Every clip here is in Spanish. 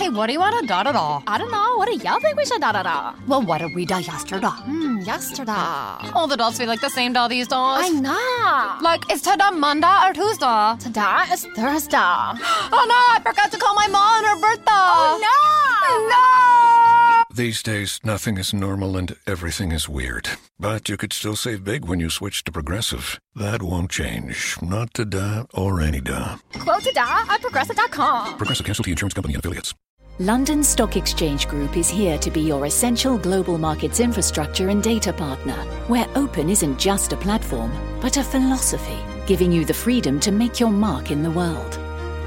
Hey, what do you want to da da da? I don't know. What do y'all think we should da da da? Well, what did we da yesterday? Hmm, yesterday. All the dolls feel like the same doll these days. I know. Like, is today Monday or Tuesday? Today is Thursday. oh no, I forgot to call my mom on her birthday. Oh no! No! These days, nothing is normal and everything is weird. But you could still save big when you switch to Progressive. That won't change. Not today or any day. Quote today at progressive.com. Progressive Casualty Insurance Company and Affiliates. London Stock Exchange Group is here to be your essential global markets infrastructure and data partner, where open isn't just a platform, but a philosophy, giving you the freedom to make your mark in the world.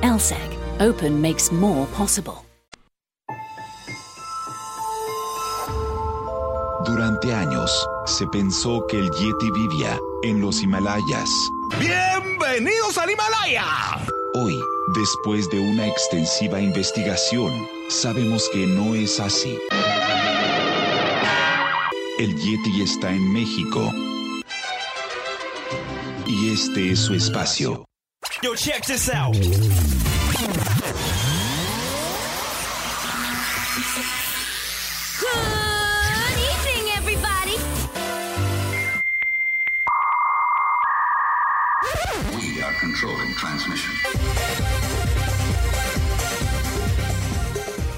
LSEG, open makes more possible. Durante años, se pensó que el Yeti vivía en los Himalayas. ¡Bienvenidos al Himalaya! Hoy, después de una extensiva investigación, sabemos que no es así. El Yeti está en México. Y este es su espacio. Yo, check this out.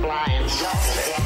blind.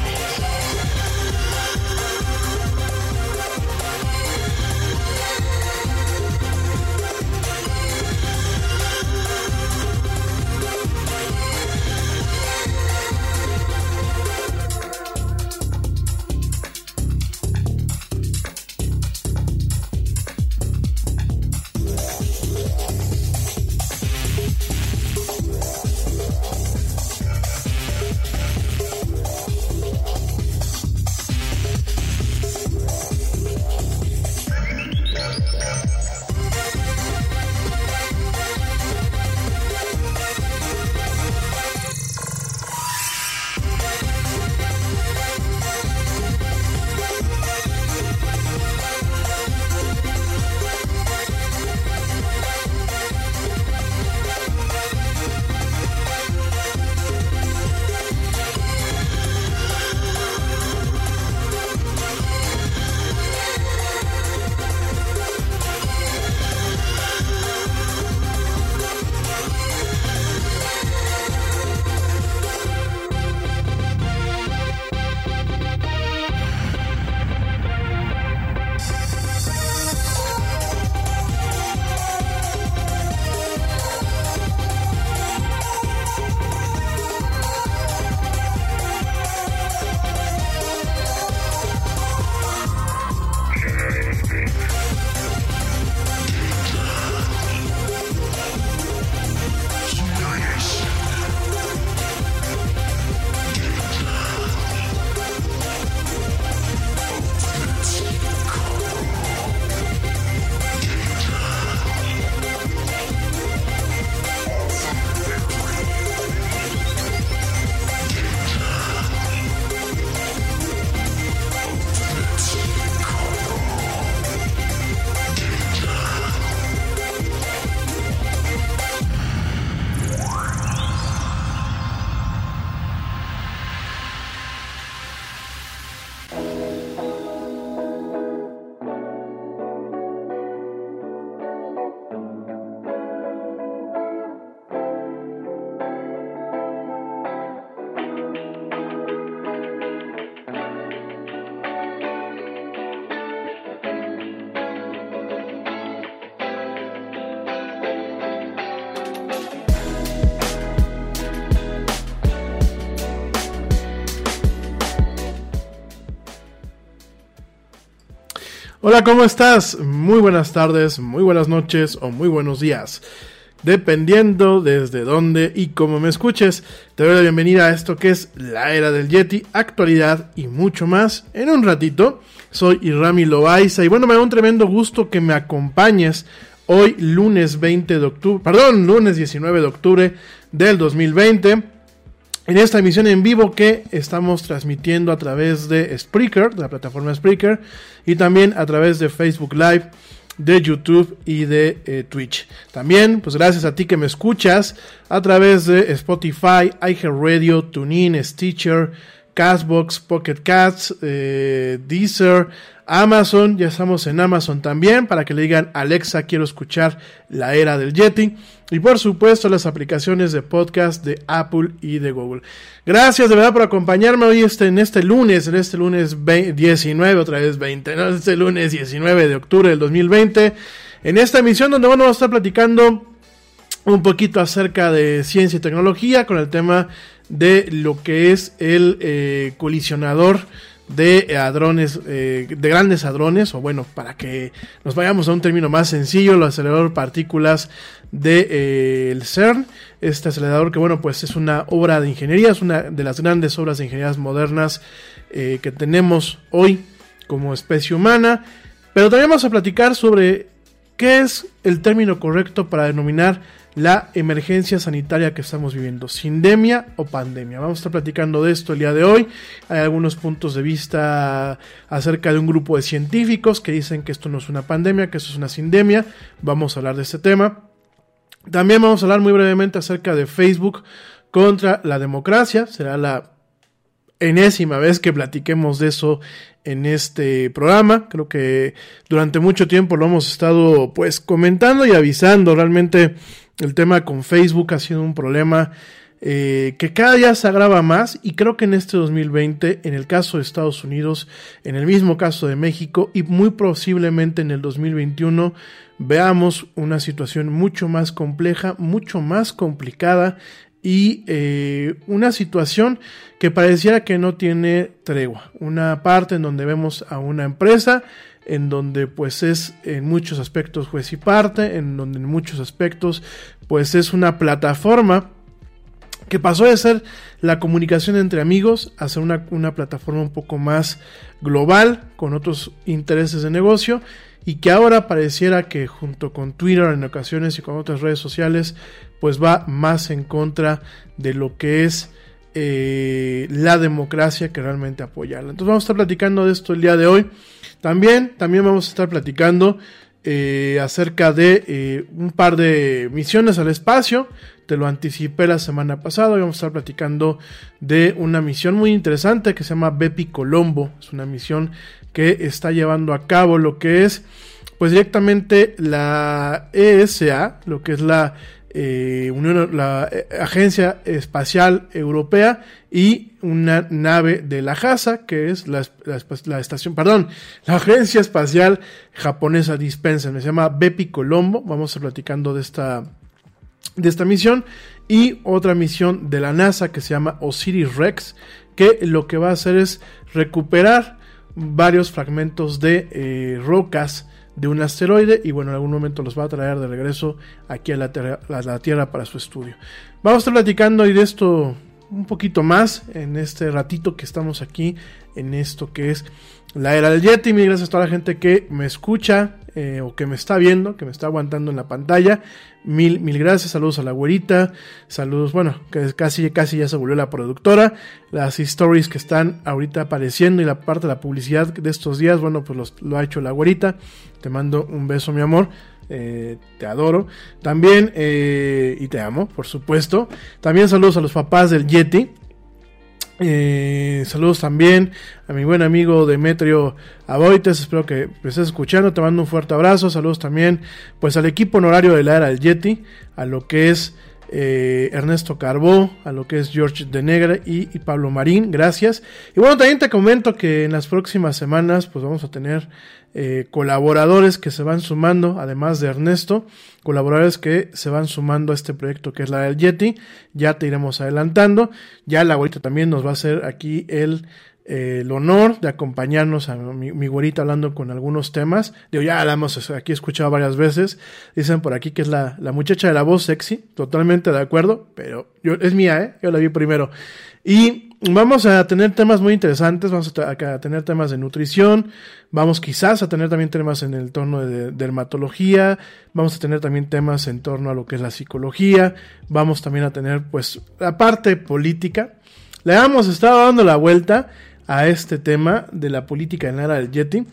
Hola, ¿cómo estás? Muy buenas tardes, muy buenas noches o muy buenos días. Dependiendo desde dónde y cómo me escuches, te doy la bienvenida a esto que es la era del Yeti, actualidad y mucho más. En un ratito, soy Irami Loaiza y bueno, me da un tremendo gusto que me acompañes hoy lunes 20 de octubre, perdón, lunes 19 de octubre del 2020 en esta emisión en vivo que estamos transmitiendo a través de Spreaker, de la plataforma Spreaker, y también a través de Facebook Live, de YouTube y de eh, Twitch. También, pues gracias a ti que me escuchas a través de Spotify, iHeartRadio, TuneIn, Stitcher, Castbox, Pocket Cats, eh, Deezer, Amazon, ya estamos en Amazon también para que le digan Alexa quiero escuchar la era del Yeti y por supuesto las aplicaciones de podcast de Apple y de Google. Gracias de verdad por acompañarme hoy este, en este lunes, en este lunes 19, otra vez 20, ¿no? este lunes 19 de octubre del 2020, en esta emisión donde vamos a estar platicando un poquito acerca de ciencia y tecnología con el tema de lo que es el eh, colisionador de hadrones, eh, de grandes hadrones, o bueno, para que nos vayamos a un término más sencillo, el acelerador partículas del de, eh, CERN, este acelerador que bueno, pues es una obra de ingeniería, es una de las grandes obras de ingeniería modernas que tenemos hoy como especie humana, pero también vamos a platicar sobre qué es el término correcto para denominar la emergencia sanitaria que estamos viviendo, sindemia o pandemia. Vamos a estar platicando de esto el día de hoy. Hay algunos puntos de vista acerca de un grupo de científicos que dicen que esto no es una pandemia, que esto es una sindemia. Vamos a hablar de este tema. También vamos a hablar muy brevemente acerca de Facebook contra la democracia. Será la enésima vez que platiquemos de eso en este programa. Creo que durante mucho tiempo lo hemos estado pues comentando y avisando. Realmente el tema con Facebook ha sido un problema eh, que cada día se agrava más y creo que en este 2020, en el caso de Estados Unidos, en el mismo caso de México y muy posiblemente en el 2021, veamos una situación mucho más compleja, mucho más complicada y eh, una situación que pareciera que no tiene tregua. Una parte en donde vemos a una empresa en donde pues es en muchos aspectos juez y parte, en donde en muchos aspectos pues es una plataforma que pasó de ser la comunicación entre amigos a ser una, una plataforma un poco más global, con otros intereses de negocio, y que ahora pareciera que junto con Twitter en ocasiones y con otras redes sociales, pues va más en contra de lo que es eh, la democracia que realmente apoyarla. Entonces vamos a estar platicando de esto el día de hoy. También, también vamos a estar platicando eh, acerca de eh, un par de misiones al espacio. Te lo anticipé la semana pasada. Hoy vamos a estar platicando de una misión muy interesante que se llama Bepi Colombo. Es una misión que está llevando a cabo lo que es, pues directamente la ESA, lo que es la eh, Unión, la eh, Agencia Espacial Europea y una nave de la JASA, que es la, la, estación, perdón, la Agencia Espacial Japonesa Dispenser, se llama Bepi Colombo, vamos a platicando de esta, de esta misión, y otra misión de la NASA que se llama Osiris Rex, que lo que va a hacer es recuperar varios fragmentos de eh, rocas de un asteroide y bueno, en algún momento los va a traer de regreso aquí a la, Tierra para su estudio. Vamos a estar platicando hoy de esto un poquito más en este ratito que estamos aquí en esto que es la era del Yeti. Mil gracias a toda la gente que me escucha eh, o que me está viendo, que me está aguantando en la pantalla. Mil, mil gracias, saludos a la güerita, saludos, bueno, que casi, casi ya se volvió la productora. Las stories que están ahorita apareciendo y la parte de la publicidad de estos días, bueno, pues lo ha hecho la güerita. Te mando un beso, mi amor. Eh, te adoro. También, eh, y te amo, por supuesto. También saludos a los papás del Yeti. Eh, saludos también a mi buen amigo Demetrio Aboites, espero que estés escuchando, te mando un fuerte abrazo, saludos también pues al equipo honorario de la era del Yeti, a lo que es eh, Ernesto Carbó, a lo que es George de Negra y, y, Pablo Marín, gracias. Y bueno, también te comento que en las próximas semanas pues vamos a tener eh, colaboradores que se van sumando, además de Ernesto, colaboradores que se van sumando a este proyecto que es la del Yeti, ya te iremos adelantando, ya la abuelita también nos va a hacer aquí el eh, el honor de acompañarnos a mi, mi, güerita hablando con algunos temas. Digo, ya la hemos aquí escuchado varias veces. Dicen por aquí que es la, la muchacha de la voz sexy. Totalmente de acuerdo, pero yo, es mía, ¿eh? Yo la vi primero. Y vamos a tener temas muy interesantes, vamos a, tener temas de nutrición, vamos quizás a tener también temas en el torno de, de dermatología, vamos a tener también temas en torno a lo que es la psicología, vamos también a tener pues la parte política. Le hemos estado dando la vuelta a este tema de la política en la era del Yeti,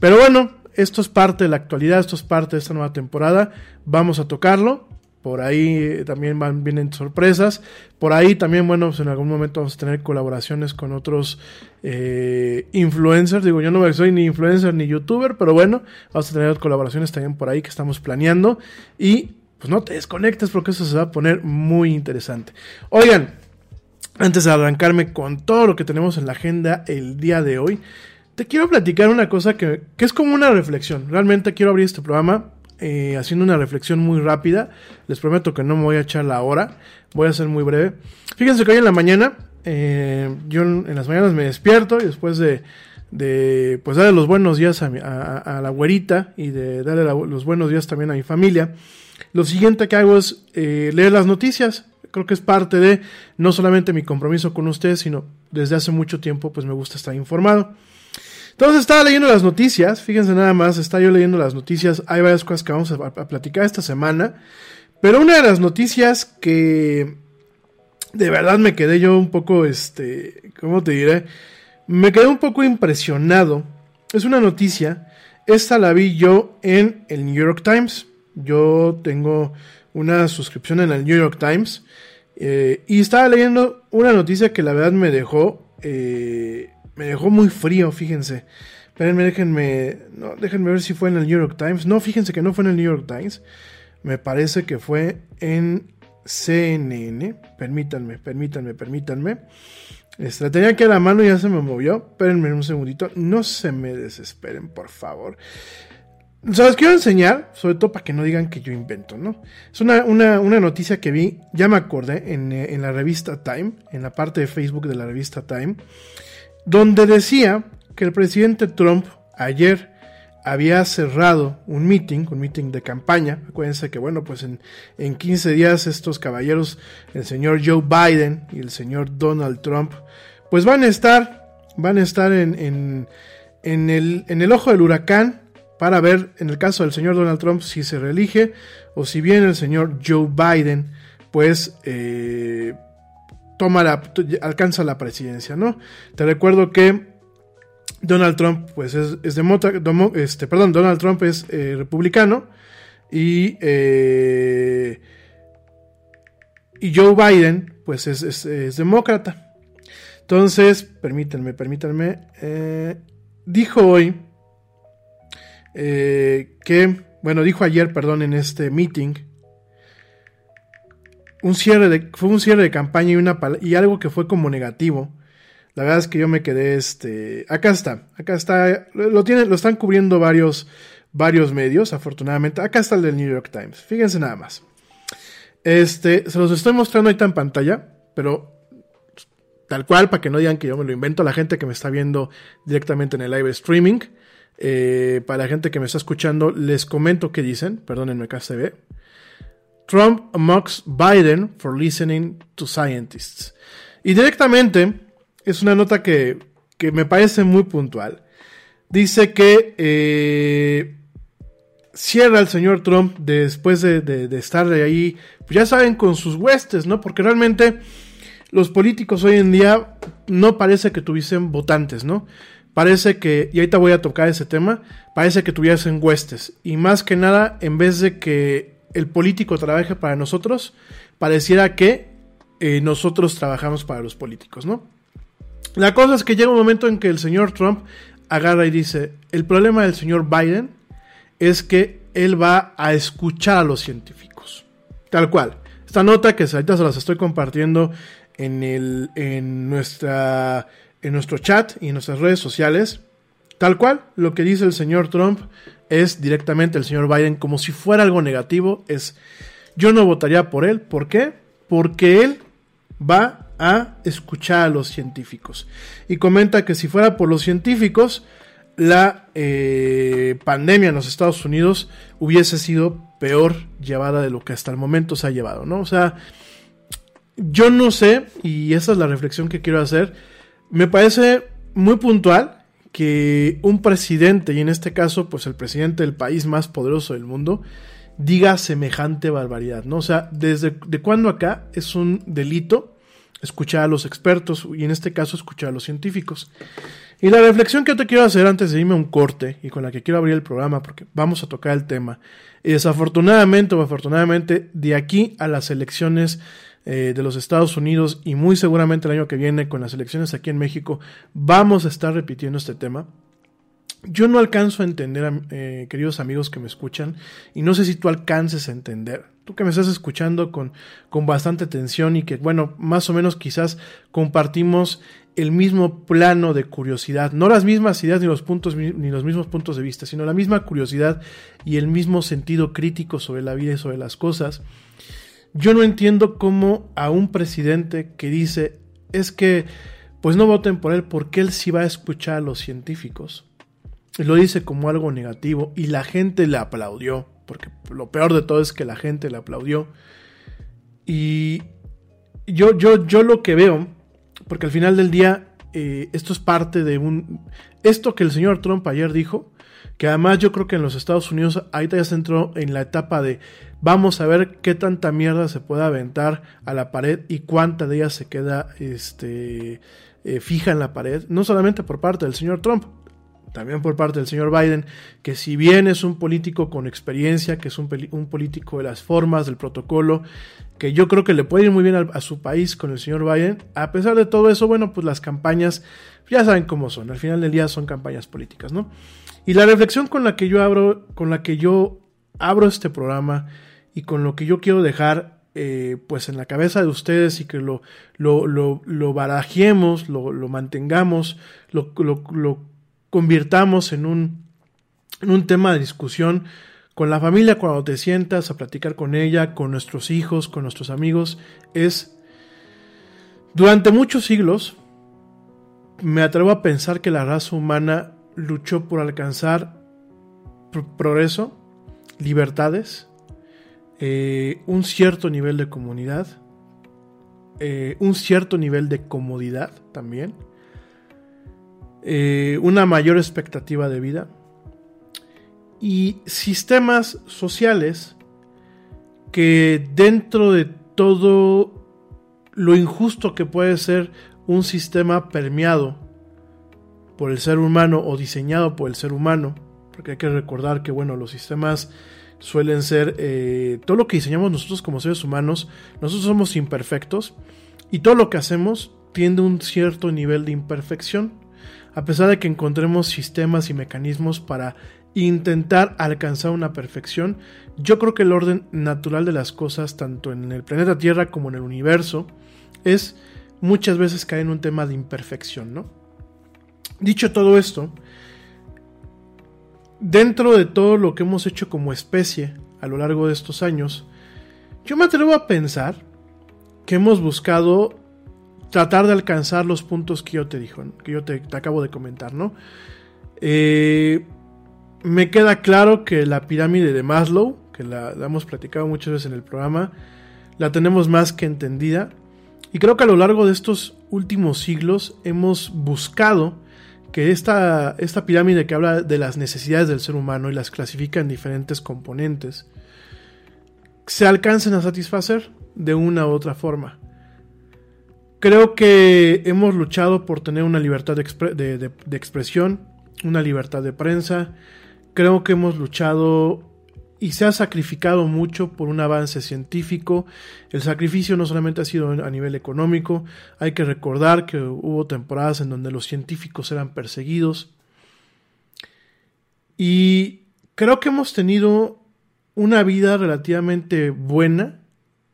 pero bueno, esto es parte de la actualidad, esto es parte de esta nueva temporada, vamos a tocarlo, por ahí también van, vienen sorpresas. Por ahí también, bueno, pues en algún momento vamos a tener colaboraciones con otros eh, influencers. Digo, yo no soy ni influencer ni youtuber, pero bueno, vamos a tener colaboraciones también por ahí que estamos planeando. Y pues no te desconectes porque eso se va a poner muy interesante. Oigan, antes de arrancarme con todo lo que tenemos en la agenda el día de hoy, te quiero platicar una cosa que, que es como una reflexión. Realmente quiero abrir este programa eh, haciendo una reflexión muy rápida. Les prometo que no me voy a echar la hora. Voy a ser muy breve. Fíjense que hoy en la mañana, eh, yo en las mañanas me despierto y después de, pues darle los buenos días a, mi, a, la güerita y de darle los buenos días también a mi familia, lo siguiente que hago es eh, leer las noticias. Creo que es parte de no solamente mi compromiso con ustedes, sino desde hace mucho tiempo pues me gusta estar informado. Entonces estaba leyendo las noticias, fíjense nada más, estaba yo leyendo las noticias, hay varias cosas que vamos a, platicar esta semana, pero una de las noticias que de verdad me quedé yo un poco, este, ¿cómo te diré? Me quedé un poco impresionado, es una noticia, esta la vi yo en el New York Times, yo tengo una suscripción en el New York Times, eh, y estaba leyendo una noticia que la verdad me dejó... Eh, me dejó muy frío, fíjense. Espérenme, déjenme, ver si fue en el New York Times. No, fíjense que no fue en el New York Times. Me parece que fue en CNN. Permítanme, permítanme, permítanme. Este, la tenía aquí a la mano y ya se me movió. Espérenme un segundito. No se me desesperen, por favor. Se los quiero enseñar, sobre todo para que no digan que yo invento, ¿no? Es una, una, una noticia que vi, ya me acordé, en, en la revista Time, en la parte de Facebook de la revista Time donde decía que el presidente Trump ayer había cerrado un meeting, un meeting de campaña. Acuérdense que, bueno, pues en, en 15 días estos caballeros, el señor Joe Biden y el señor Donald Trump, pues van a estar, van a estar en, en, en, el, en el ojo del huracán para ver, en el caso del señor Donald Trump, si se reelige o si bien el señor Joe Biden, pues eh, toma la, alcanza la presidencia, ¿no? Te recuerdo que Donald Trump, pues es, es demo, este, perdón, Donald Trump es eh, republicano y, eh, y Joe Biden, pues es, es, demócrata. Entonces, permítanme, permítanme, eh, dijo hoy que, bueno, dijo ayer, perdón, en este meeting, un cierre de, fue un cierre de campaña y, una, y algo que fue como negativo. La verdad es que yo me quedé, este, acá está, acá está, lo, tienen, lo están cubriendo varios, varios medios, afortunadamente. Acá está el del New York Times, fíjense nada más. Este, se los estoy mostrando ahorita en pantalla, pero tal cual, para que no digan que yo me lo invento, la gente que me está viendo directamente en el live streaming, eh, para la gente que me está escuchando, les comento qué dicen, perdónenme, acá se ve. Trump mocks Biden for listening to scientists. Y directamente es una nota que, que me parece muy puntual. Dice que eh, cierra el señor Trump después de, de, de estar de ahí, pues ya saben, con sus huestes, ¿no? Porque realmente los políticos hoy en día no parece que tuviesen votantes, ¿no? Parece que, y ahorita voy a tocar ese tema, parece que tuviesen huestes. Y más que nada, en vez de que el político trabaje para nosotros, pareciera que eh, nosotros trabajamos para los políticos, ¿no? La cosa es que llega un momento en que el señor Trump agarra y dice, el problema del señor Biden es que él va a escuchar a los científicos. Tal cual. Esta nota que ahorita se las estoy compartiendo en, el, en, nuestra, en nuestro chat y en nuestras redes sociales. Tal cual, lo que dice el señor Trump es directamente el señor Biden como si fuera algo negativo. Es yo no votaría por él. ¿Por qué? Porque él va a escuchar a los científicos. Y comenta que si fuera por los científicos, la eh, pandemia en los Estados Unidos hubiese sido peor llevada de lo que hasta el momento se ha llevado, ¿no? O sea, yo no sé, y esa es la reflexión que quiero hacer, me parece muy puntual que un presidente, y en este caso, pues el presidente del país más poderoso del mundo, diga semejante barbaridad, ¿no? O sea, desde de cuándo acá es un delito escuchar a los expertos y en este caso escuchar a los científicos. Y la reflexión que yo te quiero hacer antes de irme a un corte y con la que quiero abrir el programa porque vamos a tocar el tema. Y desafortunadamente o afortunadamente de aquí a las elecciones eh, de los Estados Unidos y muy seguramente el año que viene con las elecciones aquí en México vamos a estar repitiendo este tema. Yo no alcanzo a entender, eh, queridos amigos que me escuchan, y no sé si tú alcances a entender tú que me estás escuchando con, con bastante atención y que, bueno, más o menos quizás compartimos el mismo plano de curiosidad, no las mismas ideas ni los puntos ni los mismos puntos de vista, sino la misma curiosidad y el mismo sentido crítico sobre la vida y sobre las cosas. Yo no entiendo cómo a un presidente que dice es que pues no voten por él porque él sí va a escuchar a los científicos. Lo dice como algo negativo y la gente le aplaudió porque lo peor de todo es que la gente le aplaudió. Y yo, yo, yo lo que veo, porque al final del día eh, esto es parte de un... Esto que el señor Trump ayer dijo, que además yo creo que en los Estados Unidos ahorita ya se entró en la etapa de vamos a ver qué tanta mierda se puede aventar a la pared y cuánta de ella se queda este, eh, fija en la pared, no solamente por parte del señor Trump, también por parte del señor Biden, que si bien es un político con experiencia, que es un, político de las formas, del protocolo, que yo creo que le puede ir muy bien a, su país con el señor Biden, a pesar de todo eso, bueno, pues las campañas ya saben cómo son, al final del día son campañas políticas, ¿no? Y la reflexión con la que yo abro, con la que yo abro este programa y con lo que yo quiero dejar eh, pues en la cabeza de ustedes y que lo, lo, lo, lo barajemos, lo, lo mantengamos, lo, lo, convirtamos en un, en un tema de discusión con la familia cuando te sientas a platicar con ella, con nuestros hijos, con nuestros amigos, es durante muchos siglos me atrevo a pensar que la raza humana luchó por alcanzar progreso, libertades, eh, un cierto nivel de comunidad, eh, un cierto nivel de comodidad también, eh, una mayor expectativa de vida y sistemas sociales que dentro de todo lo injusto que puede ser un sistema permeado por el ser humano o diseñado por el ser humano, porque hay que recordar que bueno, los sistemas suelen ser eh, todo lo que diseñamos nosotros como seres humanos, nosotros somos imperfectos y todo lo que hacemos tiende a un cierto nivel de imperfección a pesar de que encontremos sistemas y mecanismos para intentar alcanzar una perfección, yo creo que el orden natural de las cosas, tanto en el planeta Tierra como en el universo, es muchas veces caer en un tema de imperfección, ¿no? Dicho todo esto, dentro de todo lo que hemos hecho como especie a lo largo de estos años, yo me atrevo a pensar que hemos buscado tratar de alcanzar los puntos que yo te dijo, que yo te, acabo de comentar, ¿no? Eh, me queda claro que la pirámide de Maslow, que la, hemos platicado muchas veces en el programa, la tenemos más que entendida. Y creo que a lo largo de estos últimos siglos hemos buscado que esta, esta pirámide que habla de las necesidades del ser humano y las clasifica en diferentes componentes, se alcancen a satisfacer de una u otra forma. Creo que hemos luchado por tener una libertad de, expresión, una libertad de prensa. Creo que hemos luchado y se ha sacrificado mucho por un avance científico. El sacrificio no solamente ha sido a nivel económico, hay que recordar que hubo temporadas en donde los científicos eran perseguidos. Y creo que hemos tenido una vida relativamente buena,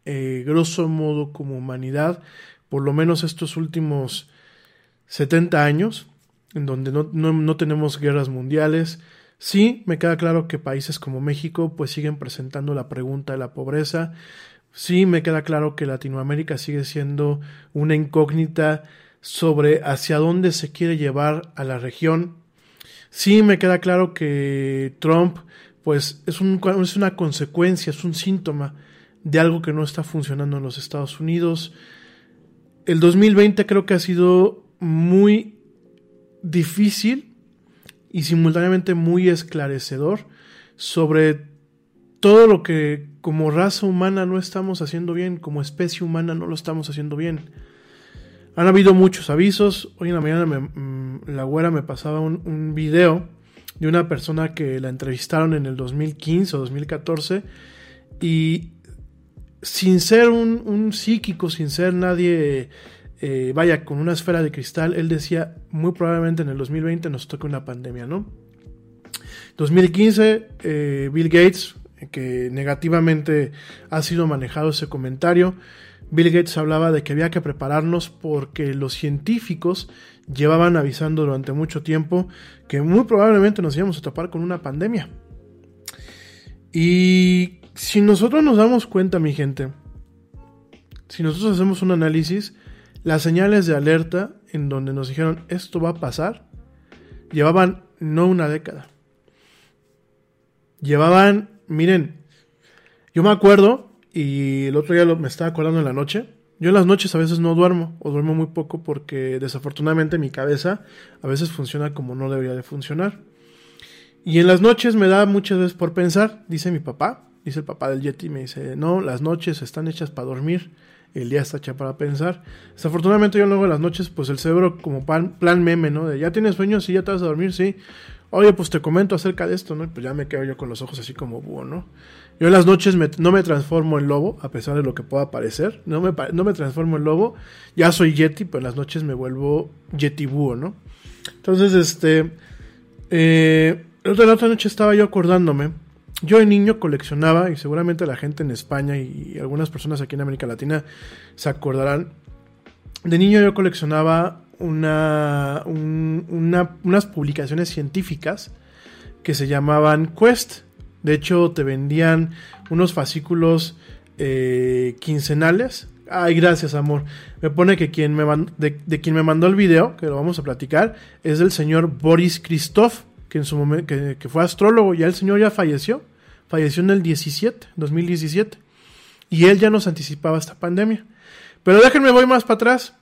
eh, grosso modo como humanidad, por lo menos estos últimos 70 años, en donde no, tenemos guerras mundiales. Sí, me queda claro que países como México pues siguen presentando la pregunta de la pobreza, Sí me queda claro que Latinoamérica sigue siendo una incógnita sobre hacia dónde se quiere llevar a la región. Sí me queda claro que Trump pues es, un, es una consecuencia, es un síntoma de algo que no está funcionando en los Estados Unidos. El 2020 creo que ha sido muy difícil y simultáneamente muy esclarecedor sobre todo lo que como raza humana no estamos haciendo bien, como especie humana no lo estamos haciendo bien. Han habido muchos avisos. Hoy en la mañana me, la güera me pasaba un, video de una persona que la entrevistaron en el 2015 o 2014 y sin ser un psíquico, sin ser nadie, eh, vaya, con una esfera de cristal, él decía, muy probablemente en el 2020 nos toque una pandemia, ¿no? 2015, eh, Bill Gates, que negativamente ha sido manejado ese comentario, Bill Gates hablaba de que había que prepararnos porque los científicos llevaban avisando durante mucho tiempo que muy probablemente nos íbamos a topar con una pandemia. Y si nosotros nos damos cuenta, mi gente, si nosotros hacemos un análisis, las señales de alerta en donde nos dijeron esto va a pasar, llevaban no una década. Llevaban, miren, yo me acuerdo, y el otro día me estaba acordando en la noche, yo en las noches a veces no duermo o duermo muy poco porque desafortunadamente mi cabeza a veces funciona como no debería de funcionar. Y en las noches me da muchas veces por pensar, dice mi papá, dice el papá del Yeti, me dice, no, las noches están hechas para dormir, el día está hecho para pensar. Desafortunadamente yo luego en las noches, pues el cerebro como plan, plan meme, ¿no? De ya tienes sueño, sí, ya te vas a dormir, sí. Oye, pues te comento acerca de esto, ¿no? Pues ya me quedo yo con los ojos así como búho, ¿no? Yo en las noches me, no me transformo en lobo, a pesar de lo que pueda parecer. No me, no me transformo en lobo. Ya soy Yeti, pero en las noches me vuelvo Yeti búho, ¿no? Entonces, este... Eh, la otra noche estaba yo acordándome. Yo de niño coleccionaba, y seguramente la gente en España y algunas personas aquí en América Latina se acordarán. De niño yo coleccionaba una, un, una, unas publicaciones científicas que se llamaban Quest. De hecho, te vendían unos fascículos eh, quincenales. Ay, gracias, amor. Me pone que quien me de, de, quien me mandó el video, que lo vamos a platicar, es del señor Boris Christoph, que en su momento, que, que, fue astrólogo. Ya el señor ya falleció. Falleció en el 17, 2017. Y él ya nos anticipaba esta pandemia. Pero déjenme voy más para atrás.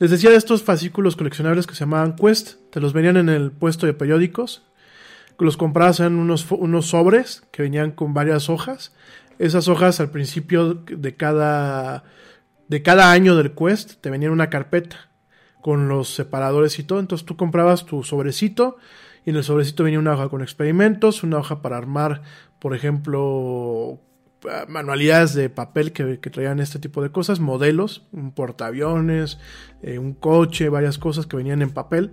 Les decía de estos fascículos coleccionables que se llamaban Quest. Te los venían en el puesto de periódicos los comprabas en unos, unos sobres que venían con varias hojas. Esas hojas al principio de cada, de cada año del quest te venían una carpeta con los separadores y todo. Entonces tú comprabas tu sobrecito y en el sobrecito venía una hoja con experimentos, una hoja para armar, por ejemplo, manualidades de papel que, traían este tipo de cosas, modelos, un portaaviones, eh, un coche, varias cosas que venían en papel.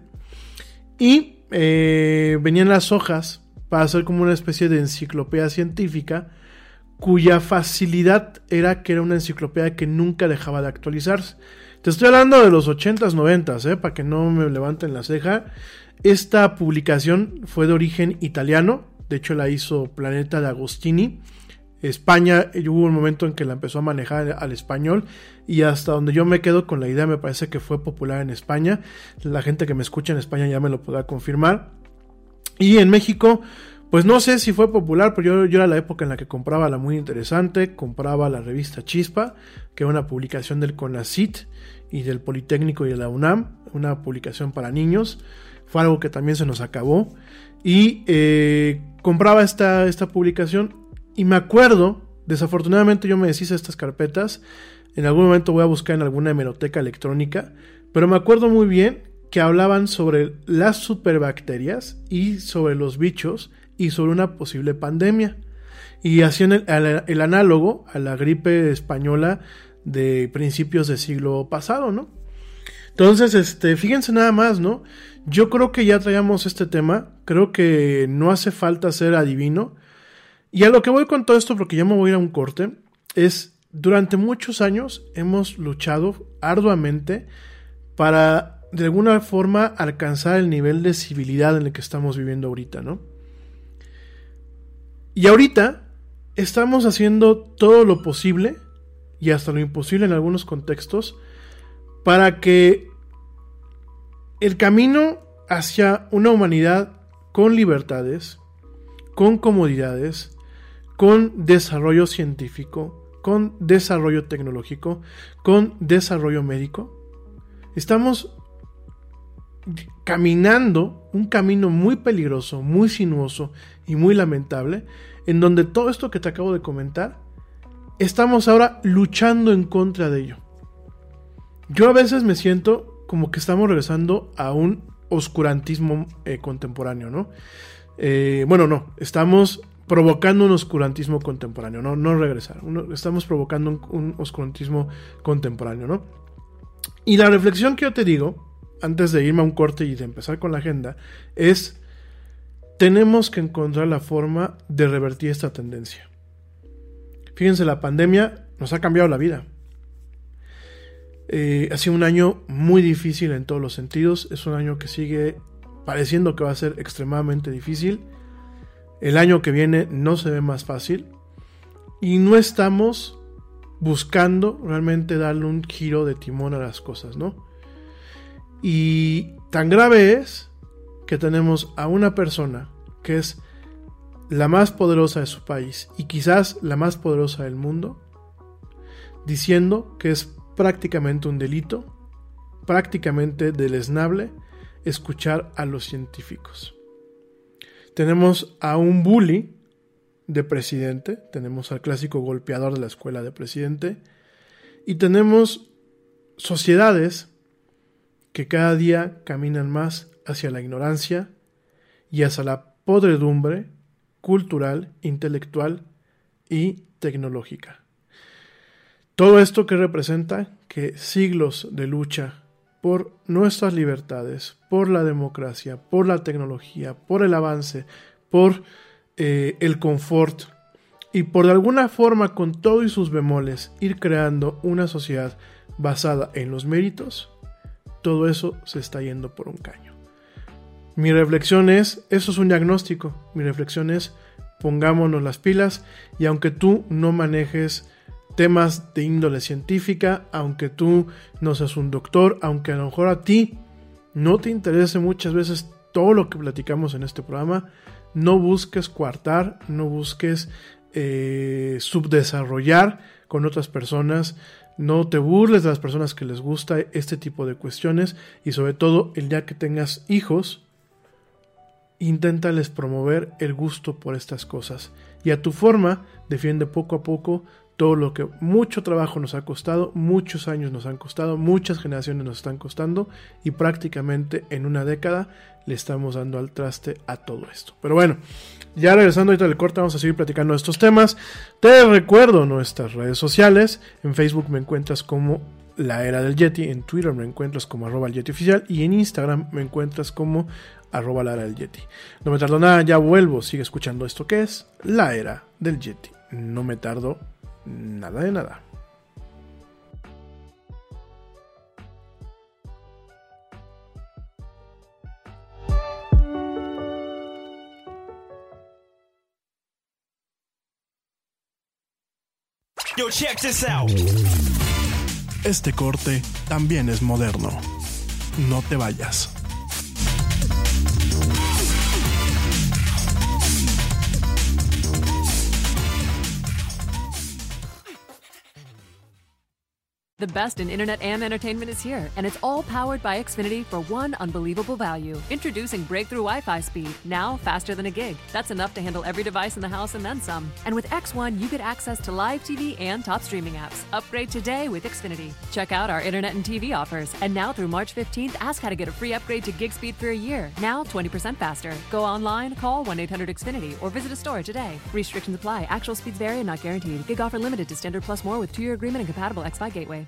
Y eh, venían las hojas para hacer como una especie de enciclopedia científica cuya facilidad era que era una enciclopedia que nunca dejaba de actualizarse. Te estoy hablando de los 80s, 90s, ¿eh? para que no me levanten la ceja. Esta publicación fue de origen italiano, de hecho la hizo Planeta de Agostini. España hubo un momento en que la empezó a manejar al español y hasta donde yo me quedo con la idea me parece que fue popular en España. La gente que me escucha en España ya me lo podrá confirmar. Y en México, pues no sé si fue popular, pero yo, yo era la época en la que compraba la muy interesante, compraba la revista Chispa, que era una publicación del CONACIT y del Politécnico y de la UNAM, una publicación para niños. Fue algo que también se nos acabó. Y eh, compraba esta, esta publicación y me acuerdo, desafortunadamente yo me deshice de estas carpetas, en algún momento voy a buscar en alguna hemeroteca electrónica, pero me acuerdo muy bien que hablaban sobre las superbacterias y sobre los bichos y sobre una posible pandemia. Y hacían el, el, el análogo a la gripe española de principios del siglo pasado, ¿no? Entonces, este, fíjense nada más, ¿no? Yo creo que ya traíamos este tema, creo que no hace falta ser adivino, y a lo que voy con todo esto, porque ya me voy a ir a un corte, es durante muchos años hemos luchado arduamente para de alguna forma alcanzar el nivel de civilidad en el que estamos viviendo ahorita, ¿no? Y ahorita estamos haciendo todo lo posible y hasta lo imposible en algunos contextos para que el camino hacia una humanidad con libertades, con comodidades, con desarrollo científico, con desarrollo tecnológico, con desarrollo médico. Estamos caminando un camino muy peligroso, muy sinuoso y muy lamentable, en donde todo esto que te acabo de comentar, estamos ahora luchando en contra de ello. Yo a veces me siento como que estamos regresando a un oscurantismo eh, contemporáneo, ¿no? Eh, bueno, no, estamos provocando un oscurantismo contemporáneo, no, no regresar, estamos provocando un, un oscurantismo contemporáneo, ¿no? Y la reflexión que yo te digo, antes de irme a un corte y de empezar con la agenda, es, tenemos que encontrar la forma de revertir esta tendencia. Fíjense, la pandemia nos ha cambiado la vida. Eh, ha sido un año muy difícil en todos los sentidos. Es un año que sigue pareciendo que va a ser extremadamente difícil. El año que viene no se ve más fácil. Y no estamos buscando realmente darle un giro de timón a las cosas, ¿no? Y tan grave es que tenemos a una persona que es la más poderosa de su país y quizás la más poderosa del mundo, diciendo que es prácticamente un delito, prácticamente deleznable, escuchar a los científicos. Tenemos a un bully de presidente, tenemos al clásico golpeador de la escuela de presidente, y tenemos sociedades que cada día caminan más hacia la ignorancia y hacia la podredumbre cultural, intelectual y tecnológica. Todo esto que representa que siglos de lucha por nuestras libertades, por la democracia, por la tecnología, por el avance, por eh, el confort y por de alguna forma con todo y sus bemoles ir creando una sociedad basada en los méritos, todo eso se está yendo por un caño. Mi reflexión es, eso es un diagnóstico, mi reflexión es, pongámonos las pilas y aunque tú no manejes temas de índole científica, aunque tú no seas un doctor, aunque a lo mejor a ti no te interese muchas veces todo lo que platicamos en este programa, no busques coartar, no busques eh, subdesarrollar con otras personas, no te burles de las personas que les gusta este tipo de cuestiones y sobre todo el día que tengas hijos, inténtales promover el gusto por estas cosas. Y a tu forma defiende poco a poco todo lo que mucho trabajo nos ha costado, muchos años nos han costado, muchas generaciones nos están costando y prácticamente en una década le estamos dando al traste a todo esto. Pero bueno, ya regresando ahorita del corte vamos a seguir platicando de estos temas. Te recuerdo nuestras redes sociales, en Facebook me encuentras como la era del Yeti, en Twitter me encuentras como arroba el Yeti oficial y en Instagram me encuentras como arroba la era del Yeti. No me tardo nada, ya vuelvo, sigue escuchando esto que es la era del Yeti. No me tardo nada de nada. Yo, check this out. Este corte también es moderno. No te vayas. The best in internet and entertainment is here, and it's all powered by Xfinity for one unbelievable value. Introducing breakthrough Wi Fi speed, now faster than a gig. That's enough to handle every device in the house and then some. And with X1, you get access to live TV and top streaming apps. Upgrade today with Xfinity. Check out our internet and TV offers. And now through March 15th, ask how to get a free upgrade to gig speed for a year. Now 20% faster. Go online, call 1 800 Xfinity, or visit a store today. Restrictions apply. Actual speeds vary and not guaranteed. Gig offer limited to standard plus more with two year agreement and compatible X5 gateway.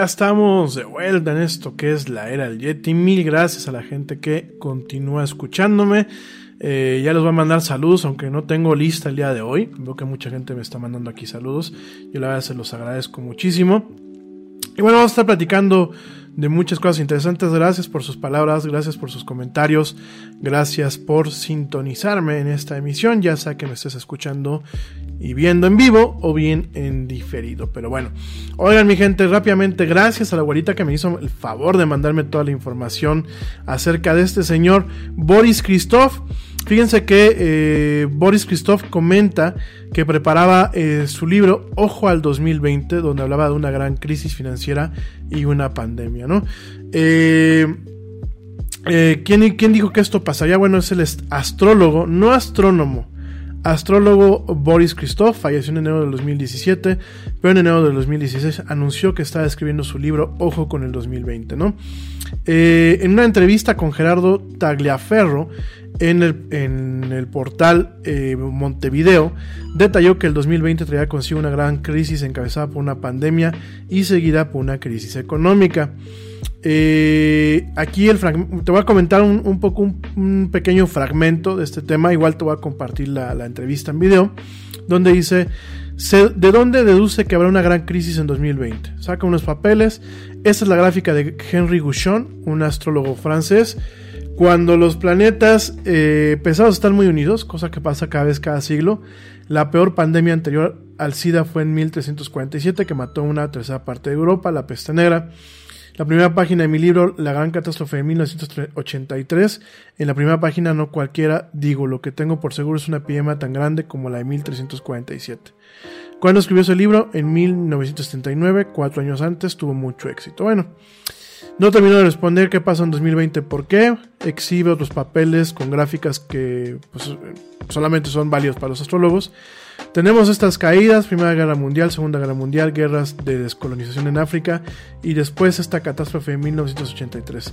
Ya estamos de vuelta en esto que es la era del Yeti. Mil gracias a la gente que continúa escuchándome. Eh, ya les voy a mandar saludos, aunque no tengo lista el día de hoy. Veo que mucha gente me está mandando aquí saludos. Yo la verdad se los agradezco muchísimo. Y bueno, vamos a estar platicando de muchas cosas interesantes. Gracias por sus palabras, gracias por sus comentarios, gracias por sintonizarme en esta emisión, ya sea que me estés escuchando y viendo en vivo o bien en diferido. Pero bueno, oigan mi gente, rápidamente, gracias a la abuelita que me hizo el favor de mandarme toda la información acerca de este señor Boris Christoph. Fíjense que eh, Boris Christoph comenta que preparaba eh, su libro Ojo al 2020, donde hablaba de una gran crisis financiera y una pandemia, ¿no? Eh, eh, ¿quién, ¿Quién dijo que esto pasaría? Bueno, es el astrólogo, no astrónomo, astrólogo Boris Christoph, falleció en enero del 2017, pero en enero del 2016 anunció que estaba escribiendo su libro Ojo con el 2020, ¿no? Eh, en una entrevista con Gerardo Tagliaferro en el, en el portal eh, Montevideo, detalló que el 2020 traerá consigo una gran crisis encabezada por una pandemia y seguida por una crisis económica. Eh, aquí te voy a comentar un, poco un, pequeño fragmento de este tema, igual te voy a compartir la entrevista en video, donde dice, ¿de dónde deduce que habrá una gran crisis en 2020? Saca unos papeles, esta es la gráfica de Henry Gouchon, un astrólogo francés, cuando los planetas eh, pesados están muy unidos, cosa que pasa cada vez cada siglo, la peor pandemia anterior al SIDA fue en 1347, que mató una tercera parte de Europa, la peste negra. La primera página de mi libro, La Gran Catástrofe de 1983, en la primera página no cualquiera digo, lo que tengo por seguro es una epidemia tan grande como la de 1347. Cuando escribió ese libro? En 1979, cuatro años antes, tuvo mucho éxito. Bueno, no termino de responder qué pasa en 2020, por qué. Exhibe otros papeles con gráficas que pues, solamente son válidos para los astrólogos. Tenemos estas caídas, Primera Guerra Mundial, Segunda Guerra Mundial, guerras de descolonización en África y después esta catástrofe de 1983.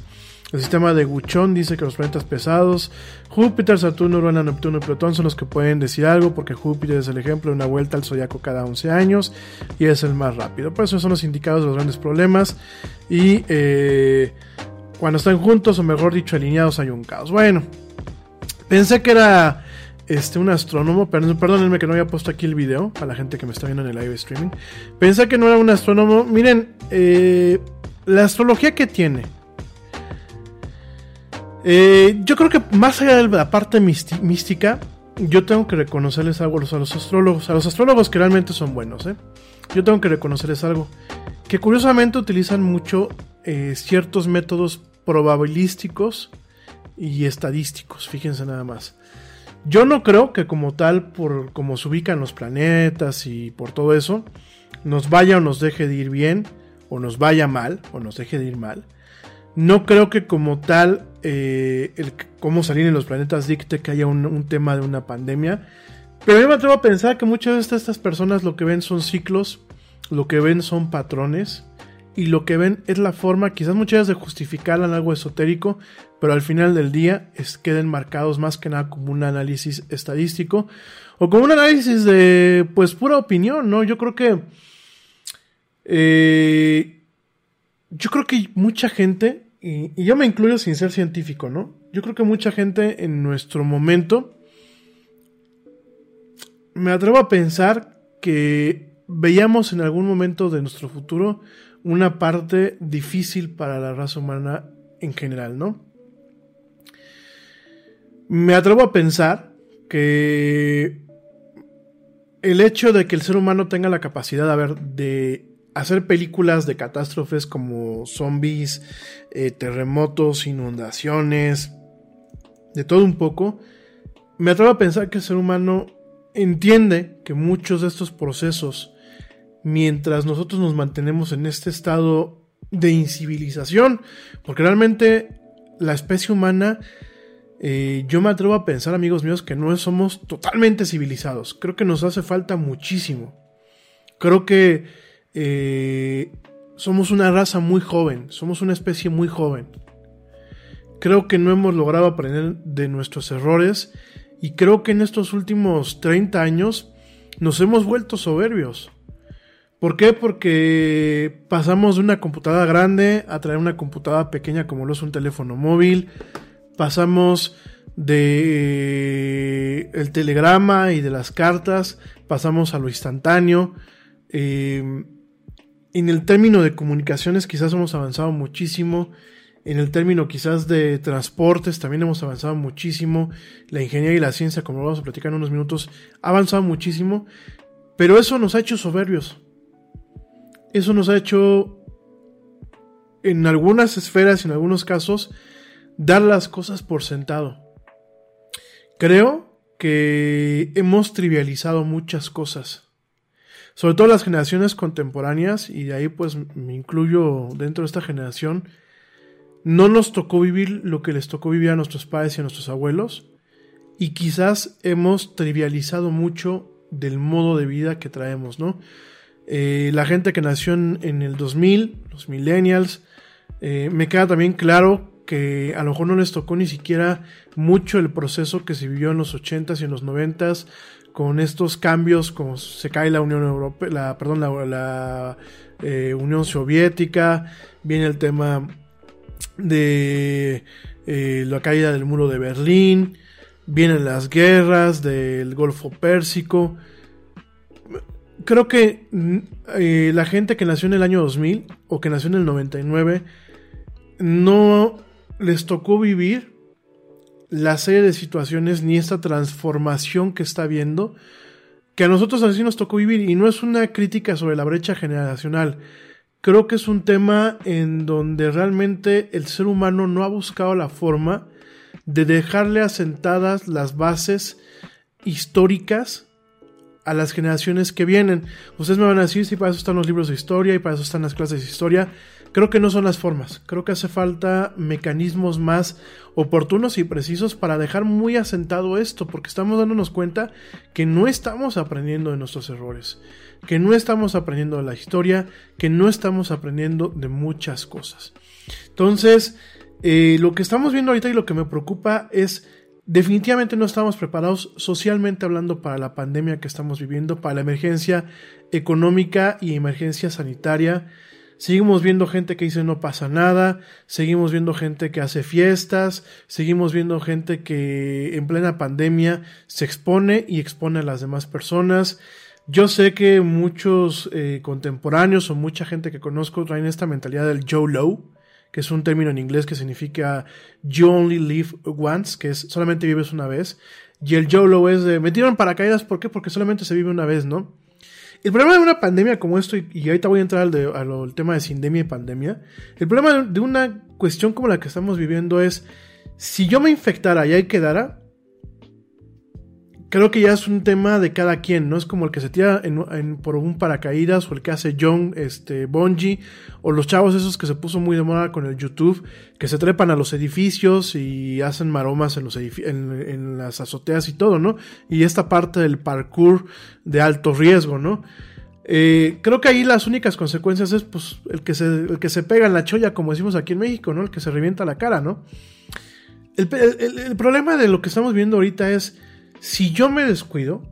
El sistema de Guchón dice que los planetas pesados, Júpiter, Saturno, Urano, Neptuno y Plutón son los que pueden decir algo porque Júpiter es el ejemplo de una vuelta al zodiaco cada 11 años y es el más rápido. Por eso son los indicados de los grandes problemas y eh, cuando están juntos o mejor dicho alineados hay un caos. Bueno, pensé que era este, un astrónomo, perdónenme que no había puesto aquí el video para la gente que me está viendo en el live streaming. Pensé que no era un astrónomo. Miren, eh, la astrología que tiene. Eh, yo creo que más allá de la parte mística, yo tengo que reconocerles algo a los, astrólogos, a los astrólogos que realmente son buenos. ¿eh? Yo tengo que reconocerles algo. Que curiosamente utilizan mucho ciertos métodos probabilísticos y estadísticos. Fíjense nada más. Yo no creo que como tal, por cómo se ubican los planetas y por todo eso, nos vaya o nos deje de ir bien, o nos vaya mal, o nos deje de ir mal. No creo que como tal, eh, el cómo salir en los planetas dicte que haya un, tema de una pandemia. Pero yo me atrevo a pensar que muchas veces estas personas lo que ven son ciclos, lo que ven son patrones, y lo que ven es la forma, quizás muchas veces de justificar algo esotérico, pero al final del día es, queden marcados más que nada como un análisis estadístico o como un análisis de, pues, pura opinión, ¿no? Yo creo que, eh, yo creo que mucha gente, y, y, yo me incluyo sin ser científico, ¿no? yo creo que mucha gente en nuestro momento, me atrevo a pensar que veíamos en algún momento de nuestro futuro una parte difícil para la raza humana en general, ¿no? Me atrevo a pensar que el hecho de que el ser humano tenga la capacidad de, hacer películas de catástrofes como zombies, eh, terremotos, inundaciones, de todo un poco, me atrevo a pensar que el ser humano entiende que muchos de estos procesos, mientras nosotros nos mantenemos en este estado de incivilización, porque realmente la especie humana, eh, yo me atrevo a pensar, amigos míos, que no somos totalmente civilizados. Creo que nos hace falta muchísimo. Creo que eh, somos una raza muy joven, somos una especie muy joven. Creo que no hemos logrado aprender de nuestros errores y creo que en estos últimos 30 años nos hemos vuelto soberbios. ¿Por qué? Porque pasamos de una computadora grande a traer una computadora pequeña como lo es un teléfono móvil. Pasamos de el telegrama y de las cartas, pasamos a lo instantáneo. Eh, en el término de comunicaciones quizás hemos avanzado muchísimo. En el término quizás de transportes también hemos avanzado muchísimo. La ingeniería y la ciencia, como vamos a platicar en unos minutos, ha avanzado muchísimo. Pero eso nos ha hecho soberbios. Eso nos ha hecho, en algunas esferas, en algunos casos, dar las cosas por sentado. Creo que hemos trivializado muchas cosas. Sobre todo las generaciones contemporáneas, y de ahí pues me incluyo dentro de esta generación, no nos tocó vivir lo que les tocó vivir a nuestros padres y a nuestros abuelos, y quizás hemos trivializado mucho del modo de vida que traemos, ¿no? Eh, la gente que nació en, el 2000, los millennials, eh, me queda también claro que a lo mejor no les tocó ni siquiera mucho el proceso que se vivió en los 80s y en los 90s con estos cambios, como se cae la Unión Europea, la, perdón, la, eh, Unión Soviética, viene el tema de la caída del muro de Berlín, vienen las guerras del Golfo Pérsico, creo que mm, eh, la gente que nació en el año 2000 o que nació en el 99 no les tocó vivir la serie de situaciones ni esta transformación que está viendo que a nosotros así nos tocó vivir y no es una crítica sobre la brecha generacional. Creo que es un tema en donde realmente el ser humano no ha buscado la forma de dejarle asentadas las bases históricas a las generaciones que vienen. Ustedes me van a decir si para eso están los libros de historia y para eso están las clases de historia. Creo que no son las formas. Creo que hace falta mecanismos más oportunos y precisos para dejar muy asentado esto, porque estamos dándonos cuenta que no estamos aprendiendo de nuestros errores, que no estamos aprendiendo de la historia, que no estamos aprendiendo de muchas cosas. Entonces, eh, lo que estamos viendo ahorita y lo que me preocupa es Definitivamente no estamos preparados socialmente hablando para la pandemia que estamos viviendo, para la emergencia económica y emergencia sanitaria. Seguimos viendo gente que dice no pasa nada, seguimos viendo gente que hace fiestas, seguimos viendo gente que en plena pandemia se expone y expone a las demás personas. Yo sé que muchos eh, contemporáneos o mucha gente que conozco traen esta mentalidad del Joe Low, que es un término en inglés que significa You only live once, que es solamente vives una vez. Y el YOLO es de me tiran paracaídas, ¿por qué? Porque solamente se vive una vez, ¿no? El problema de una pandemia como esto, y, ahorita voy a entrar al, al tema de sindemia y pandemia, el problema de una cuestión como la que estamos viviendo es, si yo me infectara y ahí quedara, creo que ya es un tema de cada quien, ¿no? Es como el que se tira en, por un paracaídas o el que hace John este, Bonji o los chavos esos que se puso muy de moda con el YouTube, que se trepan a los edificios y hacen maromas en, los en, las azoteas y todo, ¿no? Y esta parte del parkour de alto riesgo, ¿no? Eh, creo que ahí las únicas consecuencias es pues el que, se, el que se pega en la cholla, como decimos aquí en México, ¿no? El que se revienta la cara, ¿no? el problema de lo que estamos viendo ahorita es si yo me descuido,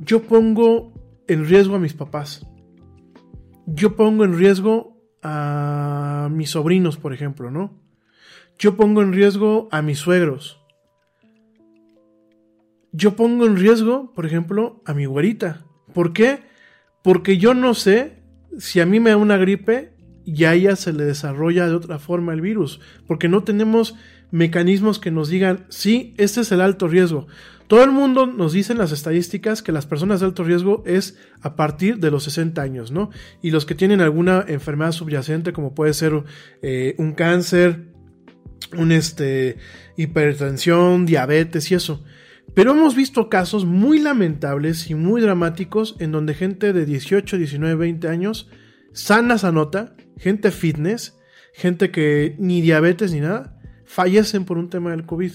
yo pongo en riesgo a mis papás. Yo pongo en riesgo a mis sobrinos, por ejemplo, ¿no? yo pongo en riesgo a mis suegros. Yo pongo en riesgo, por ejemplo, a mi güerita. ¿Por qué? Porque yo no sé si a mí me da una gripe y a ella se le desarrolla de otra forma el virus. Porque no tenemos mecanismos que nos digan, sí, este es el alto riesgo. Todo el mundo nos dice en las estadísticas que las personas de alto riesgo es a partir de los 60 años, ¿no? Y los que tienen alguna enfermedad subyacente, como puede ser eh, un cáncer, un este, hipertensión, diabetes y eso. Pero hemos visto casos muy lamentables y muy dramáticos en donde gente de 18, 19, 20 años, sana sanota, gente fitness, gente que ni diabetes ni nada, fallecen por un tema del COVID.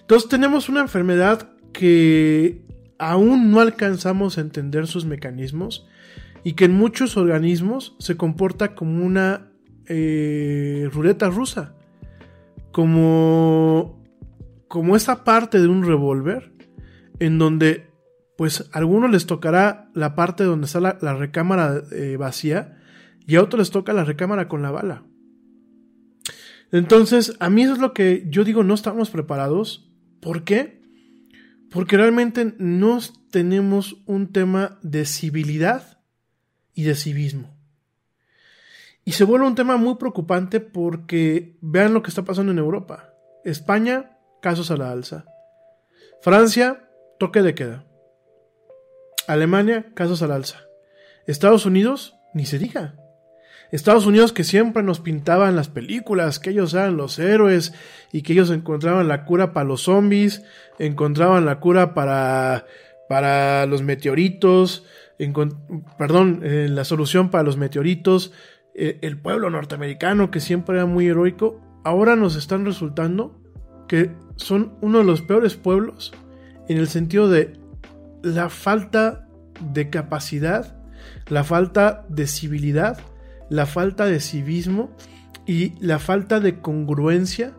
Entonces tenemos una enfermedad que aún no alcanzamos a entender sus mecanismos y que en muchos organismos se comporta como una eh, ruleta rusa, como, como esa parte de un revólver en donde pues a algunos les tocará la parte donde está la, recámara eh, vacía y a otros les toca la recámara con la bala. Entonces, a mí eso es lo que yo digo, no estamos preparados. ¿Por qué? Porque realmente no tenemos un tema de civilidad y de civismo. Y se vuelve un tema muy preocupante porque vean lo que está pasando en Europa. España, casos a la alza. Francia, toque de queda. Alemania, casos al alza. Estados Unidos, ni se diga. Estados Unidos que siempre nos pintaban las películas, que ellos eran los héroes y que ellos encontraban la cura para los zombies, encontraban la cura para, para los meteoritos, perdón, eh, la solución para los meteoritos, eh, el pueblo norteamericano que siempre era muy heroico, ahora nos están resultando que son uno de los peores pueblos en el sentido de la falta de capacidad, la falta de civilidad la falta de civismo y la falta de congruencia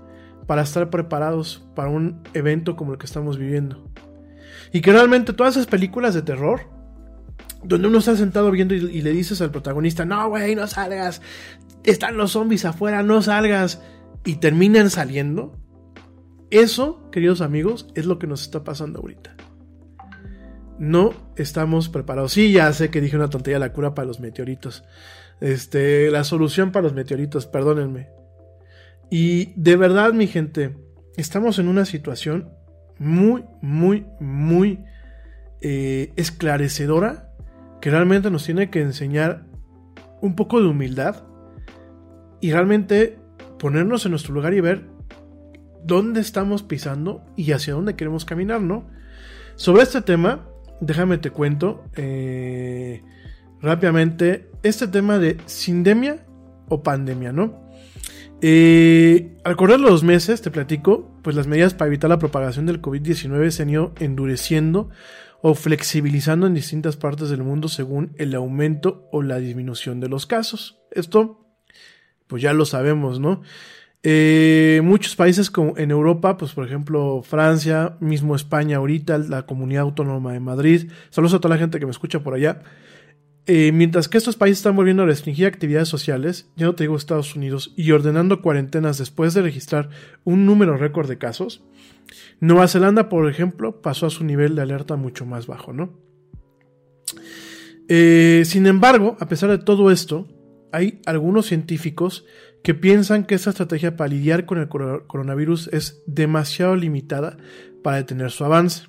para estar preparados para un evento como el que estamos viviendo. Y que realmente todas esas películas de terror, donde uno está sentado viendo y, le dices al protagonista, no, güey, no salgas, están los zombies afuera, no salgas, y terminan saliendo, eso, queridos amigos, es lo que nos está pasando ahorita. No estamos preparados. Sí, ya sé que dije una tontería la cura para los meteoritos. Este, la solución para los meteoritos, perdónenme. Y de verdad, mi gente, estamos en una situación muy, muy, muy eh, esclarecedora que realmente nos tiene que enseñar un poco de humildad y realmente ponernos en nuestro lugar y ver dónde estamos pisando y hacia dónde queremos caminar, ¿no? Sobre este tema, déjame te cuento. Eh, rápidamente este tema de sindemia o pandemia, ¿no? Eh, al correr los meses, te platico, pues las medidas para evitar la propagación del COVID-19 se han ido endureciendo o flexibilizando en distintas partes del mundo según el aumento o la disminución de los casos. Esto, pues ya lo sabemos, ¿no? Eh, muchos países como en Europa, pues por ejemplo Francia, mismo España ahorita, la comunidad autónoma de Madrid, saludos a toda la gente que me escucha por allá, eh, mientras que estos países están volviendo a restringir actividades sociales, ya no te digo Estados Unidos, y ordenando cuarentenas después de registrar un número récord de casos, Nueva Zelanda, por ejemplo, pasó a su nivel de alerta mucho más bajo, ¿no? Eh, sin embargo, a pesar de todo esto, hay algunos científicos que piensan que esta estrategia para lidiar con el coronavirus es demasiado limitada para detener su avance.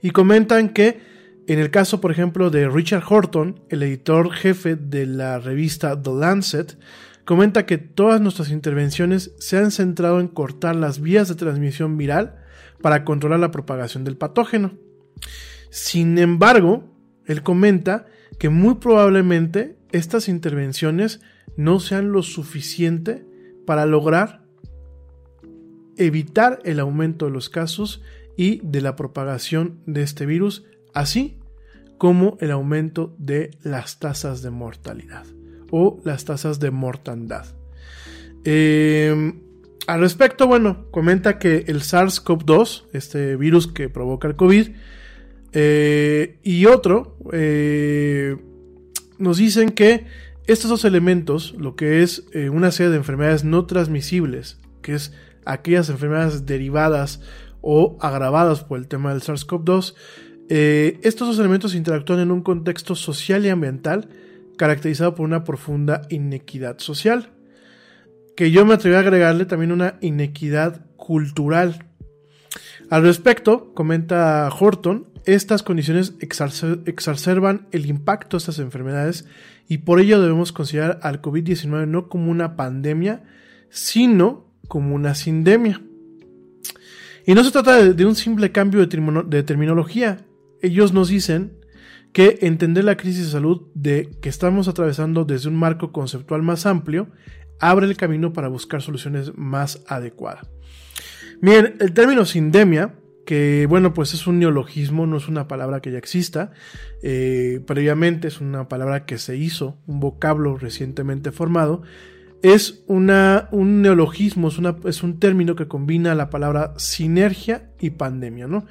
Y comentan que en el caso, por ejemplo, de Richard Horton, el editor jefe de la revista The Lancet, comenta que todas nuestras intervenciones se han centrado en cortar las vías de transmisión viral para controlar la propagación del patógeno. Sin embargo, él comenta que muy probablemente estas intervenciones no sean lo suficiente para lograr evitar el aumento de los casos y de la propagación de este virus así como el aumento de las tasas de mortalidad o las tasas de mortandad. Em, al respecto, bueno, comenta que el SARS-CoV-2, este virus que provoca el COVID, eh, y otro, eh, nos dicen que estos dos elementos, lo que es eh, una serie de enfermedades no transmisibles, que es aquellas enfermedades derivadas o agravadas por el tema del SARS-CoV-2, eh, estos dos elementos interactúan en un contexto social y ambiental caracterizado por una profunda inequidad social, que yo me atreví a agregarle también una inequidad cultural. Al respecto, comenta Horton, estas condiciones exacerban el impacto de estas enfermedades y por ello debemos considerar al COVID-19 no como una pandemia, sino como una sindemia. Y no se trata de, un simple cambio de, de terminología. Ellos nos dicen que entender la crisis de salud de que estamos atravesando desde un marco conceptual más amplio abre el camino para buscar soluciones más adecuadas. Bien, el término sindemia, que bueno, pues es un neologismo, no es una palabra que ya exista, eh, previamente es una palabra que se hizo, un vocablo recientemente formado, es una, un neologismo, es, es un término que combina la palabra sinergia y pandemia, ¿no?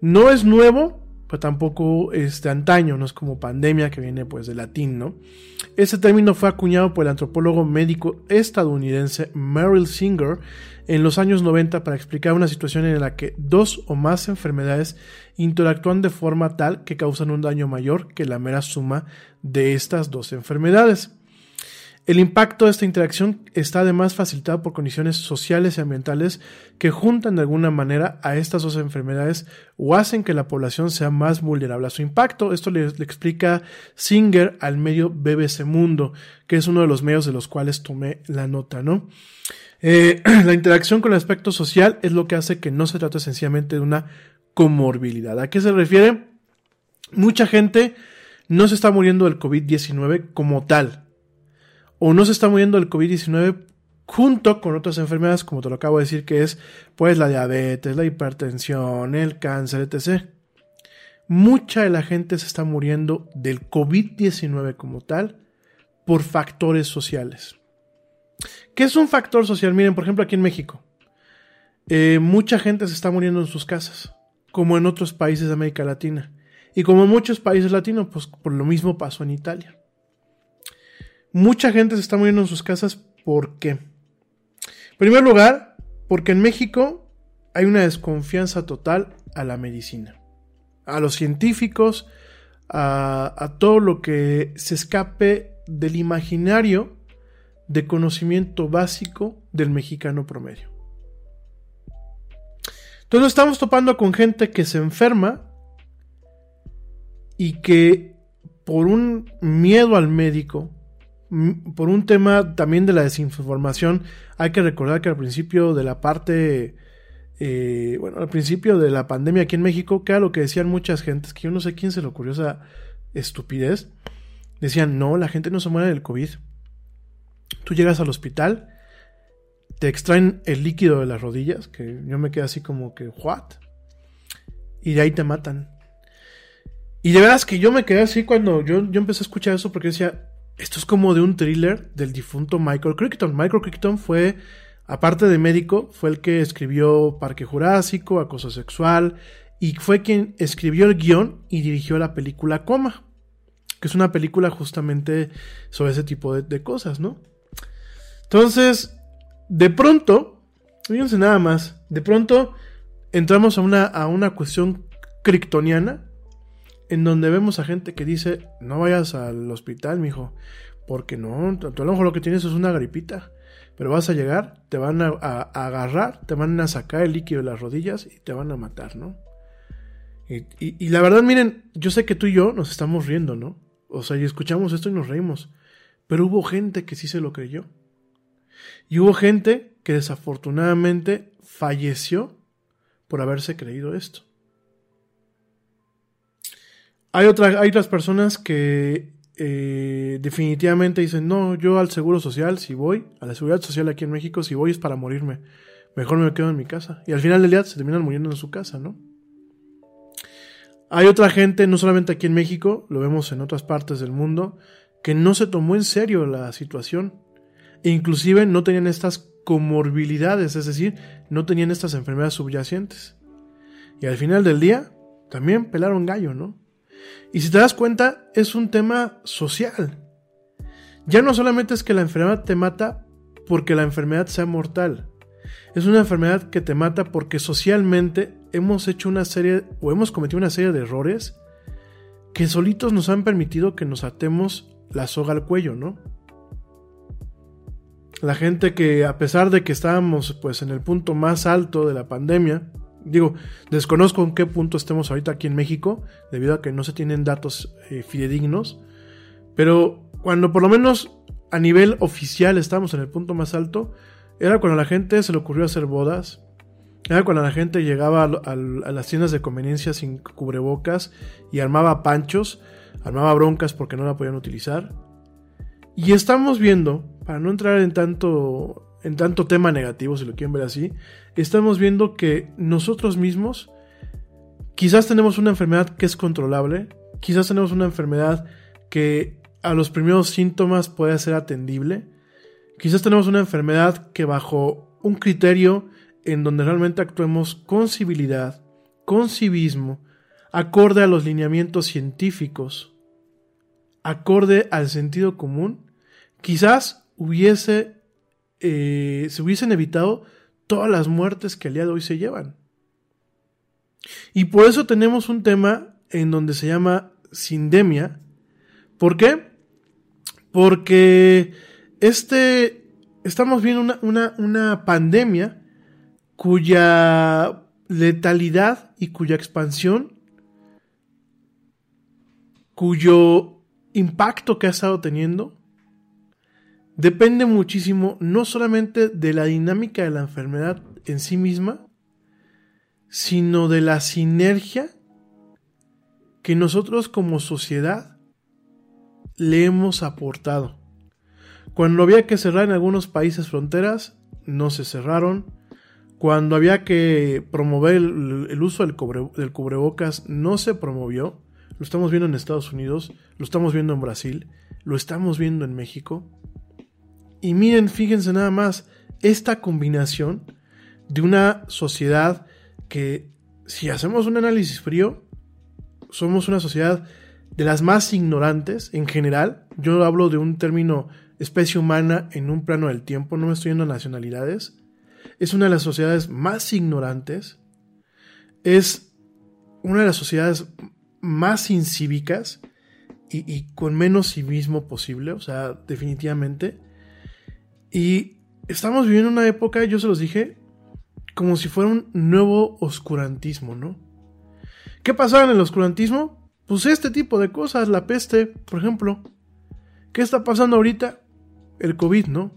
No es nuevo, pero tampoco es de antaño, no es como pandemia que viene pues de latín, ¿no? Ese término fue acuñado por el antropólogo médico estadounidense Merrill Singer en los años 90 para explicar una situación en la que dos o más enfermedades interactúan de forma tal que causan un daño mayor que la mera suma de estas dos enfermedades. El impacto de esta interacción está además facilitado por condiciones sociales y ambientales que juntan de alguna manera a estas dos enfermedades o hacen que la población sea más vulnerable a su impacto. Esto le, explica Singer al medio BBC Mundo, que es uno de los medios de los cuales tomé la nota, ¿no? Eh, la interacción con el aspecto social es lo que hace que no se trate sencillamente de una comorbilidad. ¿A qué se refiere? Mucha gente no se está muriendo del COVID-19 como tal o no se está muriendo del COVID-19 junto con otras enfermedades, como te lo acabo de decir, que es pues la diabetes, la hipertensión, el cáncer, etc. Mucha de la gente se está muriendo del COVID-19 como tal por factores sociales. ¿Qué es un factor social? Miren, por ejemplo, aquí en México, eh, mucha gente se está muriendo en sus casas, como en otros países de América Latina. Y como en muchos países latinos, pues por lo mismo pasó en Italia. Mucha gente se está muriendo en sus casas. ¿Por qué? En primer lugar, porque en México hay una desconfianza total a la medicina, a los científicos, a, a todo lo que se escape del imaginario de conocimiento básico del mexicano promedio. Entonces estamos topando con gente que se enferma y que por un miedo al médico, por un tema también de la desinformación, hay que recordar que al principio de la parte, eh, bueno, al principio de la pandemia aquí en México, que era lo que decían muchas gentes, que yo no sé quién se le ocurrió esa estupidez, decían, no, la gente no se muere del COVID. Tú llegas al hospital, te extraen el líquido de las rodillas, que yo me quedé así como que, ¿what? Y de ahí te matan. Y de veras que yo me quedé así cuando yo, yo empecé a escuchar eso porque decía, esto es como de un thriller del difunto Michael Crichton. Michael Crichton fue, aparte de médico, fue el que escribió Parque Jurásico, Acoso Sexual, y fue quien escribió el guion y dirigió la película Coma, que es una película justamente sobre ese tipo de, cosas, ¿no? Entonces, de pronto, fíjense nada más, de pronto entramos a una, a una cuestión criptoniana en donde vemos a gente que dice, no vayas al hospital, mijo, porque no, tú a lo que tienes es una gripita, pero vas a llegar, te van a, agarrar, te van a sacar el líquido de las rodillas y te van a matar, ¿no? Y, la verdad, miren, yo sé que tú y yo nos estamos riendo, ¿no? O sea, y escuchamos esto y nos reímos, pero hubo gente que sí se lo creyó. Y hubo gente que desafortunadamente falleció por haberse creído esto. Hay, hay otras personas que eh, definitivamente dicen, no, yo al seguro social, si voy, a la seguridad social aquí en México, si voy es para morirme. Mejor me quedo en mi casa. Y al final del día se terminan muriendo en su casa, ¿no? Hay otra gente, no solamente aquí en México, lo vemos en otras partes del mundo, que no se tomó en serio la situación. E inclusive no tenían estas comorbilidades, es decir, no tenían estas enfermedades subyacentes. Y al final del día, también pelaron gallo, ¿no? Y si te das cuenta, es un tema social. ya no solamente es que la enfermedad te mata porque la enfermedad sea mortal. Es una enfermedad que te mata porque socialmente hemos hecho una serie o hemos cometido una serie de errores que solitos nos han permitido que nos atemos la soga al cuello, ¿no? La gente que a pesar de que estábamos pues en el punto más alto de la pandemia, digo, desconozco en qué punto estemos ahorita aquí en México, debido a que no se tienen datos eh, fidedignos, pero cuando por lo menos a nivel oficial estamos en el punto más alto, era cuando a la gente se le ocurrió hacer bodas, era cuando la gente llegaba a, a, a las tiendas de conveniencia sin cubrebocas y armaba panchos, armaba broncas porque no la podían utilizar. Y estamos viendo, para no entrar en tanto, en tanto tema negativo, si lo quieren ver así, estamos viendo que nosotros mismos quizás tenemos una enfermedad que es controlable, quizás tenemos una enfermedad que a los primeros síntomas puede ser atendible, quizás tenemos una enfermedad que bajo un criterio en donde realmente actuemos con civilidad, con civismo, acorde a los lineamientos científicos, acorde al sentido común, quizás hubiese, eh, se hubiesen evitado todas las muertes que al día de hoy se llevan. Y por eso tenemos un tema en donde se llama sindemia. ¿Por qué? Porque este, estamos viendo una, una, una pandemia cuya letalidad y cuya expansión, cuyo impacto que ha estado teniendo, depende muchísimo no solamente de la dinámica de la enfermedad en sí misma, sino de la sinergia que nosotros como sociedad le hemos aportado. Cuando había que cerrar en algunos países fronteras, no se cerraron. Cuando había que promover el, uso del, del, cubrebocas, no se promovió. Lo estamos viendo en Estados Unidos, lo estamos viendo en Brasil, lo estamos viendo en México. Y miren, fíjense nada más, esta combinación de una sociedad que, si hacemos un análisis frío, somos una sociedad de las más ignorantes en general. Yo hablo de un término especie humana en un plano del tiempo, no me estoy yendo a nacionalidades. Es una de las sociedades más ignorantes. Es una de las sociedades más incívicas y, con menos civismo posible, o sea, definitivamente. Y estamos viviendo una época, yo se los dije, como si fuera un nuevo oscurantismo, ¿no? ¿Qué pasaba en el oscurantismo? Pues este tipo de cosas, la peste, por ejemplo. ¿Qué está pasando ahorita? El COVID, ¿no?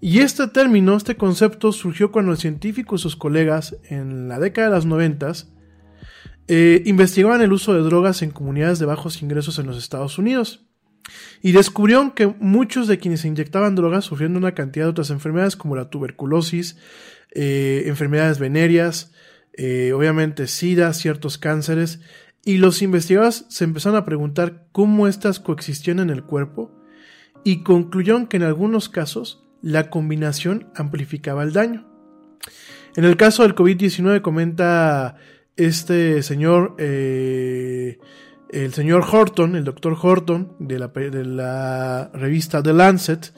Y este término, este concepto surgió cuando el científico y sus colegas en la década de los noventas eh, investigaban el uso de drogas en comunidades de bajos ingresos en los Estados Unidos. Y descubrieron que muchos de quienes se inyectaban drogas sufrían una cantidad de otras enfermedades como la tuberculosis, eh, enfermedades venéreas, eh, obviamente SIDA, ciertos cánceres, y los investigadores se empezaron a preguntar cómo estas coexistían en el cuerpo y concluyeron que en algunos casos la combinación amplificaba el daño. En el caso del COVID-19 comenta este señor, eh, el señor Horton, el doctor Horton de la, revista The Lancet,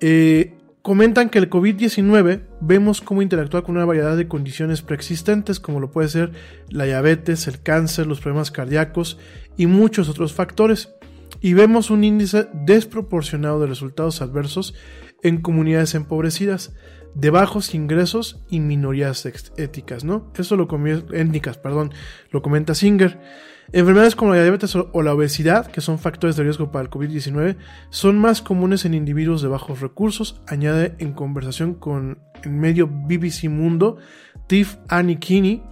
eh, comentan que el COVID-19 vemos cómo interactúa con una variedad de condiciones preexistentes como lo puede ser la diabetes, el cáncer, los problemas cardíacos y muchos otros factores. Y vemos un índice desproporcionado de resultados adversos en comunidades empobrecidas, de bajos ingresos y minorías éticas, ¿no? Eso lo étnicas, perdón, lo comenta Singer. Enfermedades como la diabetes o la obesidad, que son factores de riesgo para el COVID-19, son más comunes en individuos de bajos recursos, añade en conversación con el medio BBC Mundo Tiff Annie Kinney,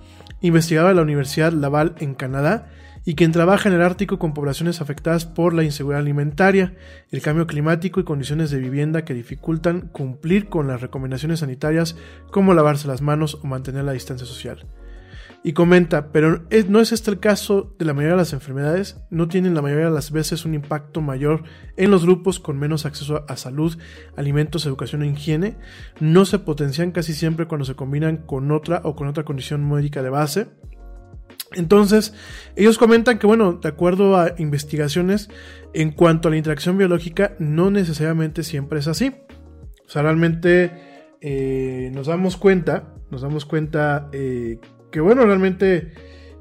investigadora de la Universidad Laval en Canadá, y quien trabaja en el Ártico con poblaciones afectadas por la inseguridad alimentaria, el cambio climático y condiciones de vivienda que dificultan cumplir con las recomendaciones sanitarias como lavarse las manos o mantener la distancia social. Y comenta, pero no es este el caso de la mayoría de las enfermedades, no tienen la mayoría de las veces un impacto mayor en los grupos con menos acceso a salud, alimentos, educación e higiene, no se potencian casi siempre cuando se combinan con otra o con otra condición médica de base, Entonces, ellos comentan que, bueno, de acuerdo a investigaciones, en cuanto a la interacción biológica, no necesariamente siempre es así. O sea, realmente eh, nos damos cuenta, nos damos cuenta eh, que, bueno, realmente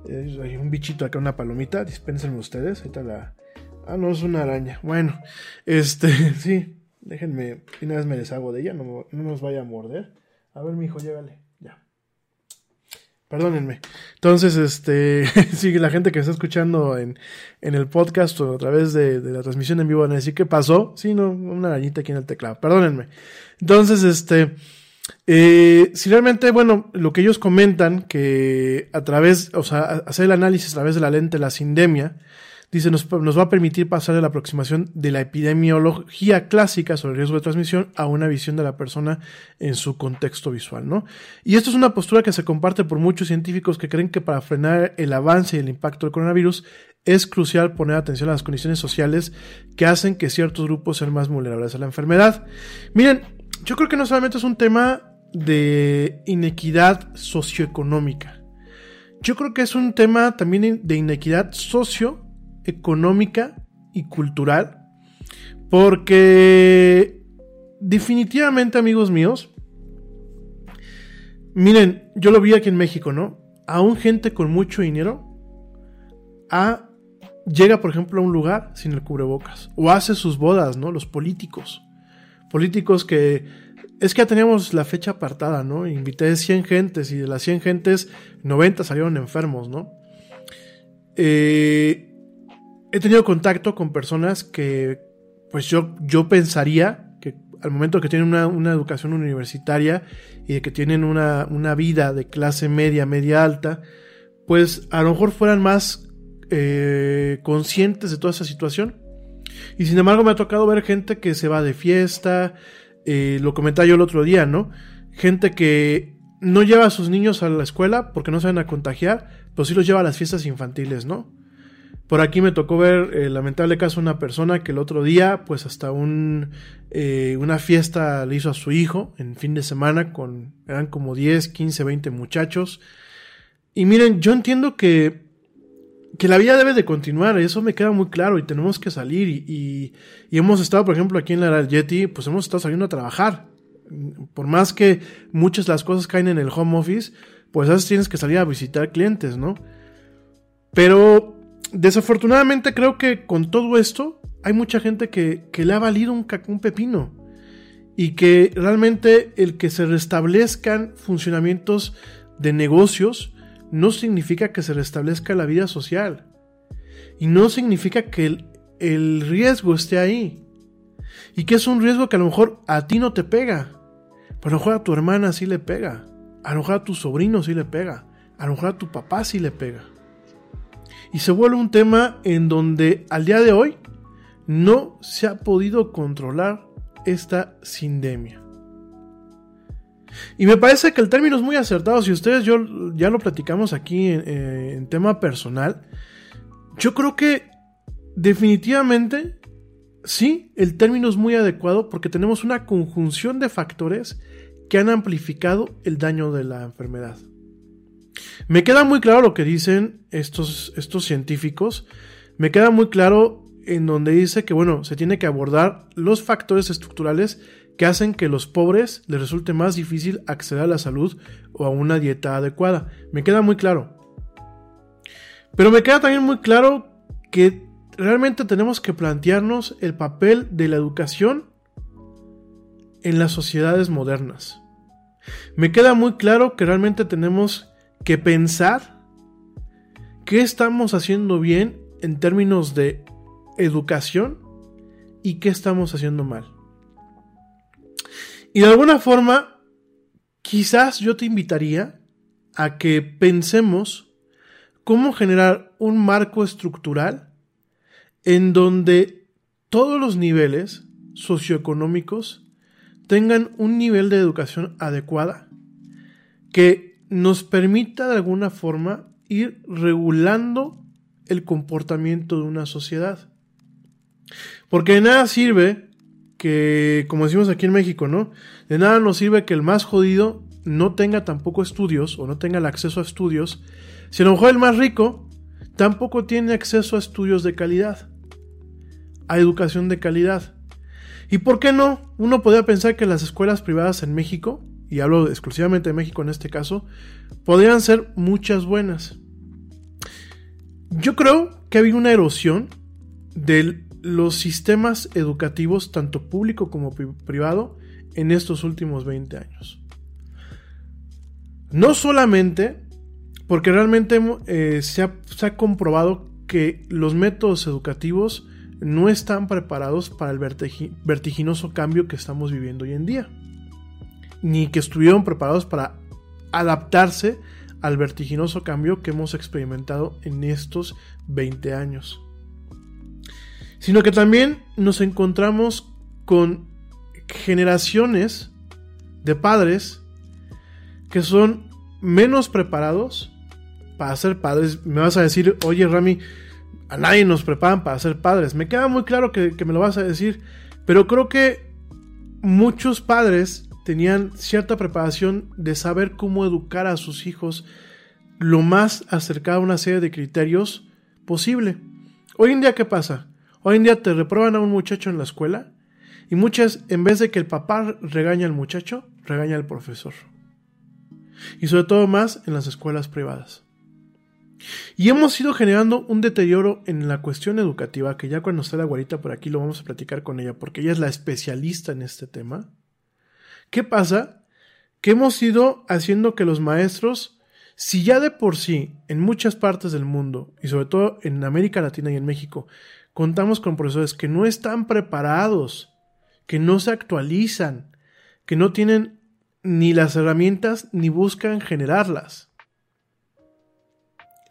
eh, hay un bichito acá, una palomita, dispénsenme ustedes, ahorita la... Ah, no, es una araña. Bueno, este, sí, déjenme, una vez me deshago de ella, no, no nos vaya a morder. A ver, mi hijo, llégale. Perdónenme. Entonces, este, sí, la gente que está escuchando en, en el podcast o a través de, de, la transmisión en vivo van a decir, ¿qué pasó? Sí, no, una arañita aquí en el teclado. Perdónenme. Entonces, este, eh, si realmente, bueno, lo que ellos comentan, que a través, o sea, hacer el análisis a través de la lente, la sindemia, dice, nos, nos, va a permitir pasar de la aproximación de la epidemiología clásica sobre el riesgo de transmisión a una visión de la persona en su contexto visual, ¿no? Y esto es una postura que se comparte por muchos científicos que creen que para frenar el avance y el impacto del coronavirus es crucial poner atención a las condiciones sociales que hacen que ciertos grupos sean más vulnerables a la enfermedad. Miren, yo creo que no solamente es un tema de inequidad socioeconómica. Yo creo que es un tema también de inequidad socio económica y cultural. Porque definitivamente, amigos míos, miren, yo lo vi aquí en México, ¿no? Aún gente con mucho dinero a, llega, por ejemplo, a un lugar sin el cubrebocas. O hace sus bodas, ¿no? Los políticos. Políticos que... Es que ya teníamos la fecha apartada, ¿no? Invité 100 gentes y de las 100 gentes, 90 salieron enfermos, ¿no? Eh, he tenido contacto con personas que, pues yo, yo pensaría que al momento que tienen una, una educación universitaria y que tienen una, una, vida de clase media, media alta, pues a lo mejor fueran más eh, conscientes de toda esa situación. Y sin embargo me ha tocado ver gente que se va de fiesta, eh, lo comentaba yo el otro día, ¿no? Gente que no lleva a sus niños a la escuela porque no se van a contagiar, pero sí los lleva a las fiestas infantiles, ¿no? Por aquí me tocó ver el lamentable caso de una persona que el otro día, pues hasta un, eh, una fiesta le hizo a su hijo en fin de semana, con, eran como 10, 15, 20 muchachos. Y miren, yo entiendo que, que la vida debe de continuar, eso me queda muy claro y tenemos que salir. Y, y, hemos estado, por ejemplo, aquí en la Yeti, pues hemos estado saliendo a trabajar. Por más que muchas de las cosas caen en el home office, pues a veces tienes que salir a visitar clientes, ¿no? Pero desafortunadamente creo que con todo esto hay mucha gente que, que le ha valido un, un, pepino y que realmente el que se restablezcan funcionamientos de negocios no significa que se restablezca la vida social. Y no significa que el, el riesgo esté ahí. Y que es un riesgo que a lo mejor a ti no te pega, pero a lo mejor a tu hermana sí le pega, a lo mejor a tu sobrino sí le pega, a lo mejor a tu papá sí le pega. Y se vuelve un tema en donde al día de hoy no se ha podido controlar esta sindemia. Y me parece que el término es muy acertado. Si ustedes yo, ya lo platicamos aquí en, en tema personal, yo creo que definitivamente sí, el término es muy adecuado porque tenemos una conjunción de factores que han amplificado el daño de la enfermedad. Me queda muy claro lo que dicen estos, estos científicos. Me queda muy claro en donde dice que, bueno, se tiene que abordar los factores estructurales que hacen que los pobres les resulte más difícil acceder a la salud o a una dieta adecuada. Me queda muy claro. Pero me queda también muy claro que realmente tenemos que plantearnos el papel de la educación en las sociedades modernas. Me queda muy claro que realmente tenemos que pensar qué estamos haciendo bien en términos de educación y qué estamos haciendo mal. Y de alguna forma, quizás yo te invitaría a que pensemos cómo generar un marco estructural en donde todos los niveles socioeconómicos tengan un nivel de educación adecuada, que nos permita de alguna forma ir regulando el comportamiento de una sociedad. Porque de nada sirve que, como decimos aquí en México, ¿no? De nada nos sirve que el más jodido no tenga tampoco estudios o no tenga el acceso a estudios Si a lo mejor el más rico tampoco tiene acceso a estudios de calidad, a educación de calidad. ¿Y por qué no? Uno podría pensar que las escuelas privadas en México, y hablo exclusivamente de México en este caso, podrían ser muchas buenas. Yo creo que ha habido una erosión de los sistemas educativos, tanto público como privado, en estos últimos 20 años. No solamente porque realmente eh, se, ha, se ha comprobado que los métodos educativos no están preparados para el vertiginoso cambio que estamos viviendo hoy en día, ni que estuvieron preparados para adaptarse al vertiginoso cambio que hemos experimentado en estos 20 años. Sino que también nos encontramos con generaciones de padres que son menos preparados para ser padres. Me vas a decir, oye Rami, a nadie nos preparan para ser padres. Me queda muy claro que, que me lo vas a decir, pero creo que muchos padres tenían cierta preparación de saber cómo educar a sus hijos lo más acercado a una serie de criterios posible. Hoy en día, ¿qué pasa? Hoy en día te reprueban a un muchacho en la escuela y muchas, en vez de que el papá regaña al muchacho, regaña al profesor. Y sobre todo más en las escuelas privadas. Y hemos ido generando un deterioro en la cuestión educativa, que ya cuando esté la guarita por aquí lo vamos a platicar con ella, porque ella es la especialista en este tema. ¿Qué pasa? Que hemos ido haciendo que los maestros, si ya de por sí en muchas partes del mundo, y sobre todo en América Latina y en México, contamos con profesores que no están preparados, que no se actualizan, que no tienen ni las herramientas ni buscan generarlas.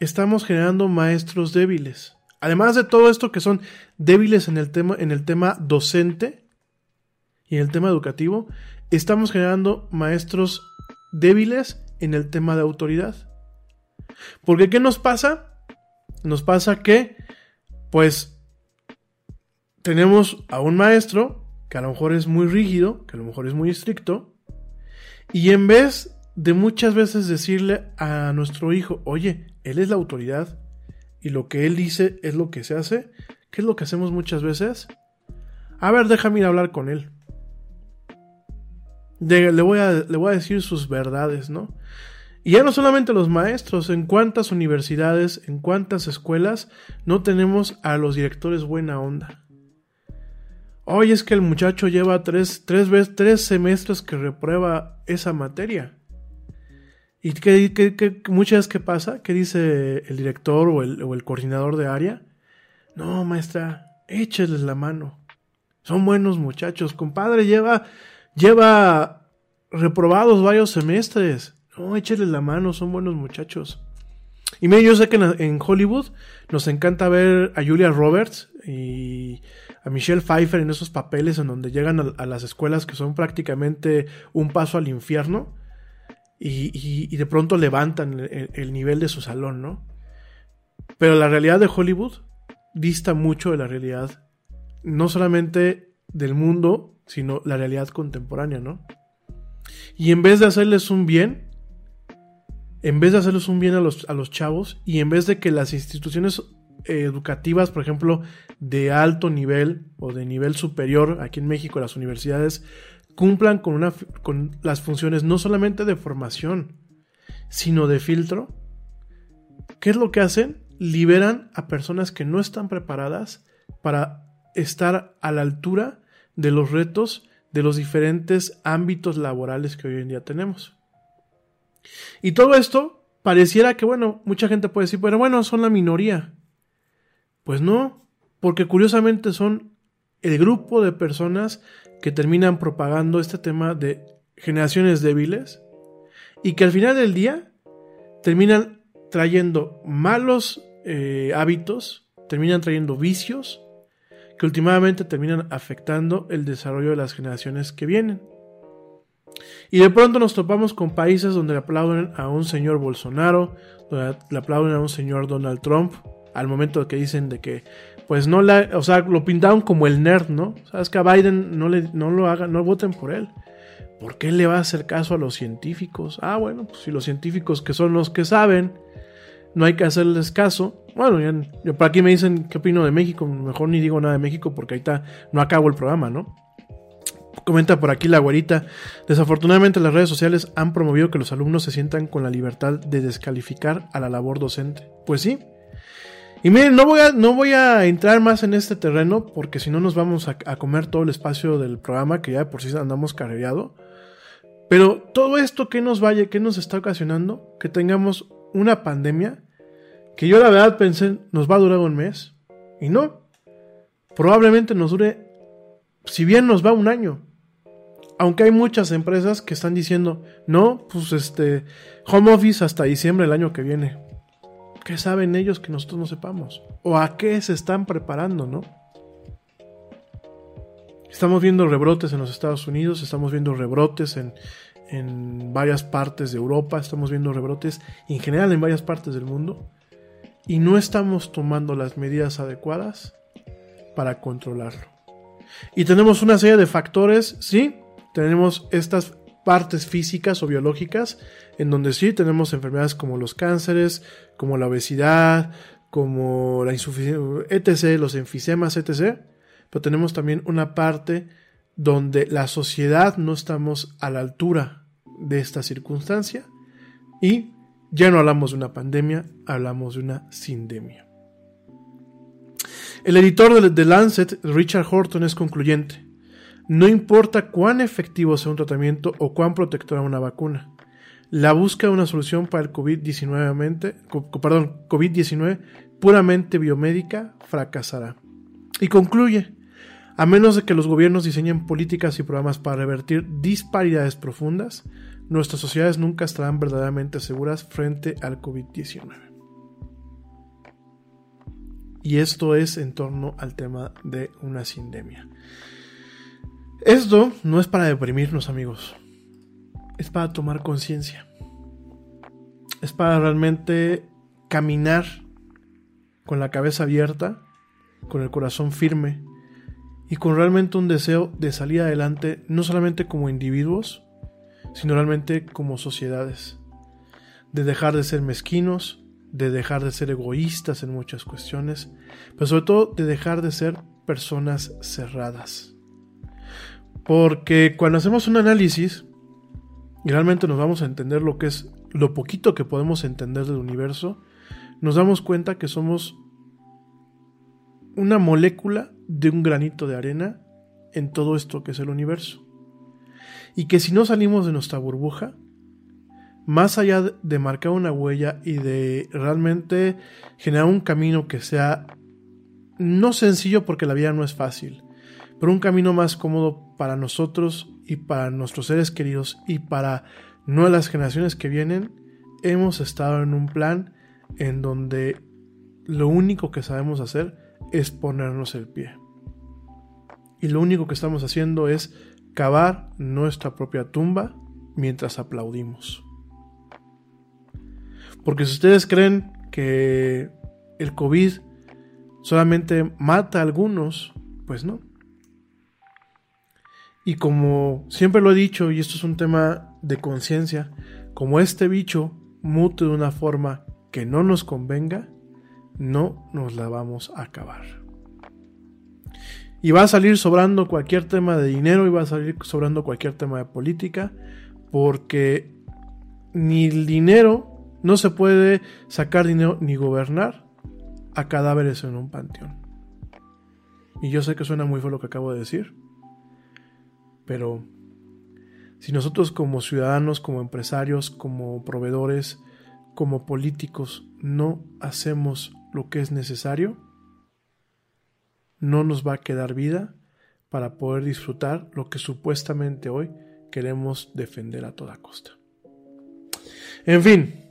Estamos generando maestros débiles. Además de todo esto que son débiles en el tema, en el tema docente y en el tema educativo, estamos generando maestros débiles en el tema de autoridad. Porque ¿qué nos pasa? Nos pasa que, pues, tenemos a un maestro que a lo mejor es muy rígido, que a lo mejor es muy estricto, y en vez de muchas veces decirle a nuestro hijo, oye, él es la autoridad y lo que él dice es lo que se hace, ¿qué es lo que hacemos muchas veces? A ver, déjame ir a hablar con él le, voy a, le voy a decir sus verdades, ¿no? Y ya no solamente los maestros, en cuántas universidades, en cuántas escuelas no tenemos a los directores buena onda. Hoy es que el muchacho lleva tres, tres, tres semestres que reprueba esa materia. ¿Y qué, qué, muchas veces qué pasa? ¿Qué dice el director o el, coordinador de área? No, maestra, écheles la mano. Son buenos muchachos. Compadre, lleva Lleva reprobados varios semestres. No, échale la mano, son buenos muchachos. Y mire, yo sé que en, Hollywood nos encanta ver a Julia Roberts y a Michelle Pfeiffer en esos papeles en donde llegan a, las escuelas que son prácticamente un paso al infierno y, de pronto levantan el, el, nivel de su salón, ¿no? Pero la realidad de Hollywood dista mucho de la realidad, no solamente del mundo, sino la realidad contemporánea, ¿no? Y en vez de hacerles un bien, en vez de hacerles un bien a los, a los chavos, y en vez de que las instituciones educativas, por ejemplo, de alto nivel o de nivel superior, aquí en México, las universidades, cumplan con, una, con las funciones no solamente de formación, sino de filtro, ¿qué es lo que hacen? Liberan a personas que no están preparadas para estar a la altura de los retos de los diferentes ámbitos laborales que hoy en día tenemos. Y todo esto pareciera que, bueno, mucha gente puede decir, pero bueno, son la minoría. Pues no, porque curiosamente son el grupo de personas que terminan propagando este tema de generaciones débiles y que al final del día terminan trayendo malos eh, hábitos, terminan trayendo vicios, que últimamente terminan afectando el desarrollo de las generaciones que vienen. Y de pronto nos topamos con países donde le aplauden a un señor Bolsonaro, donde le aplauden a un señor Donald Trump, al momento que dicen de que, pues no la, o sea, lo pintaron como el nerd, ¿no? Sabes que a Biden no, le, no lo hagan, no voten por él. ¿Por qué le va a hacer caso a los científicos? Ah, bueno, pues si los científicos que son los que saben, no hay que hacerles caso. Bueno, ya, ya por aquí me dicen qué opino de México, mejor ni digo nada de México porque ahorita no acabo el programa, ¿no? Comenta por aquí la güerita. Desafortunadamente las redes sociales han promovido que los alumnos se sientan con la libertad de descalificar a la labor docente. Pues sí. Y miren, no voy a, no voy a entrar más en este terreno porque si no nos vamos a, comer todo el espacio del programa que ya de por sí andamos carrereado. Pero todo esto que nos vaya, que nos está ocasionando, que tengamos una pandemia, que yo la verdad pensé nos va a durar un mes. Y no. Probablemente nos dure, si bien nos va un año. Aunque hay muchas empresas que están diciendo, no, pues este, home office hasta diciembre del año que viene. ¿Qué saben ellos que nosotros no sepamos? ¿O a qué se están preparando, no? Estamos viendo rebrotes en los Estados Unidos, estamos viendo rebrotes en, en varias partes de Europa, estamos viendo rebrotes en general en varias partes del mundo y no estamos tomando las medidas adecuadas para controlarlo. Y tenemos una serie de factores, sí, tenemos estas partes físicas o biológicas en donde sí tenemos enfermedades como los cánceres, como la obesidad, como la insuficiencia, etc., los enfisemas, etc., pero tenemos también una parte donde la sociedad no estamos a la altura de esta circunstancia y ya no hablamos de una pandemia, hablamos de una sindemia. El editor de The Lancet, Richard Horton, es concluyente. No importa cuán efectivo sea un tratamiento o cuán protectora una vacuna. La búsqueda de una solución para el COVID-19 perdón, COVID puramente biomédica fracasará. Y concluye, a menos de que los gobiernos diseñen políticas y programas para revertir disparidades profundas, nuestras sociedades nunca estarán verdaderamente seguras frente al COVID-19. Y esto es en torno al tema de una sindemia. Esto no es para deprimirnos amigos, es para tomar conciencia. Es para realmente caminar con la cabeza abierta, con el corazón firme y con realmente un deseo de salir adelante, no solamente como individuos, sino realmente como sociedades. De dejar de ser mezquinos, de dejar de ser egoístas en muchas cuestiones, pero sobre todo de dejar de ser personas cerradas. Porque cuando hacemos un análisis realmente nos vamos a entender lo que es lo poquito que podemos entender del universo, nos damos cuenta que somos una molécula de un granito de arena en todo esto que es el universo. Y que si no salimos de nuestra burbuja, más allá de marcar una huella y de realmente generar un camino que sea no sencillo porque la vida no es fácil, pero un camino más cómodo para nosotros y para nuestros seres queridos y para nuevas generaciones que vienen, hemos estado en un plan en donde lo único que sabemos hacer es ponernos el pie. Y lo único que estamos haciendo es cavar nuestra propia tumba mientras aplaudimos. Porque si ustedes creen que el COVID solamente mata a algunos, pues no. Y como siempre lo he dicho, y esto es un tema de conciencia, como este bicho mute de una forma que no nos convenga, no nos la vamos a acabar. Y va a salir sobrando cualquier tema de dinero y va a salir sobrando cualquier tema de política, porque ni el dinero no se puede sacar dinero ni gobernar a cadáveres en un panteón. Y yo sé que suena muy feo lo que acabo de decir, pero si nosotros como ciudadanos, como empresarios, como proveedores, como políticos no hacemos lo que es necesario, no nos va a quedar vida para poder disfrutar lo que supuestamente hoy queremos defender a toda costa. En fin,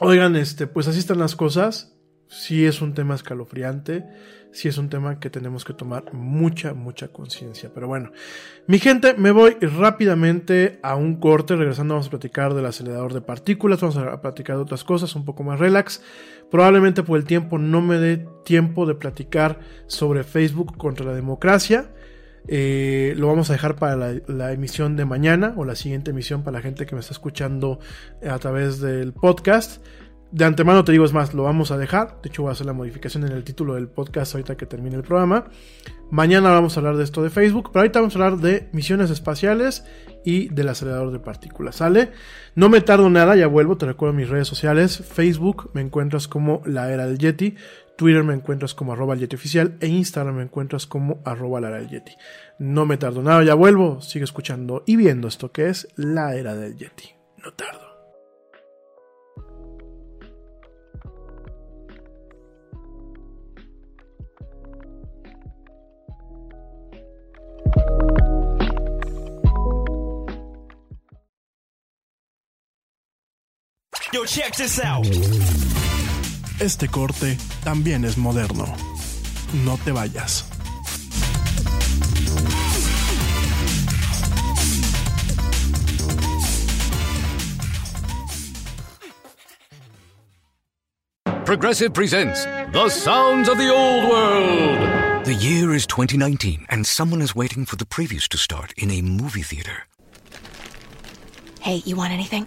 oigan, este, pues así están las cosas. Sí es un tema escalofriante, sí es un tema que tenemos que tomar mucha, mucha conciencia. Pero bueno, mi gente, me voy rápidamente a un corte. Regresando, vamos a platicar del acelerador de partículas, vamos a platicar de otras cosas un poco más relax. Probablemente por el tiempo no me dé tiempo de platicar sobre Facebook contra la democracia. Eh, lo vamos a dejar para la, la, emisión de mañana o la siguiente emisión para la gente que me está escuchando a través del podcast. De antemano te digo, es más, lo vamos a dejar. De hecho, voy a hacer la modificación en el título del podcast ahorita que termine el programa. Mañana vamos a hablar de esto de Facebook, pero ahorita vamos a hablar de misiones espaciales y del acelerador de partículas. ¿Sale? No me tardo nada, ya vuelvo, te recuerdo mis redes sociales. Facebook me encuentras como la era del Yeti. Twitter me encuentras como arroba el Yeti oficial e Instagram me encuentras como arroba la era Yeti. No me tardo nada, ya vuelvo. Sigue escuchando y viendo esto que es la era del Yeti. No tardo. Yo, check this out. Este corte también es moderno. No te vayas. Progressive presents The Sounds of the Old World. The year is 2019, and someone is waiting for the previews to start in a movie theater. Hey, you want anything?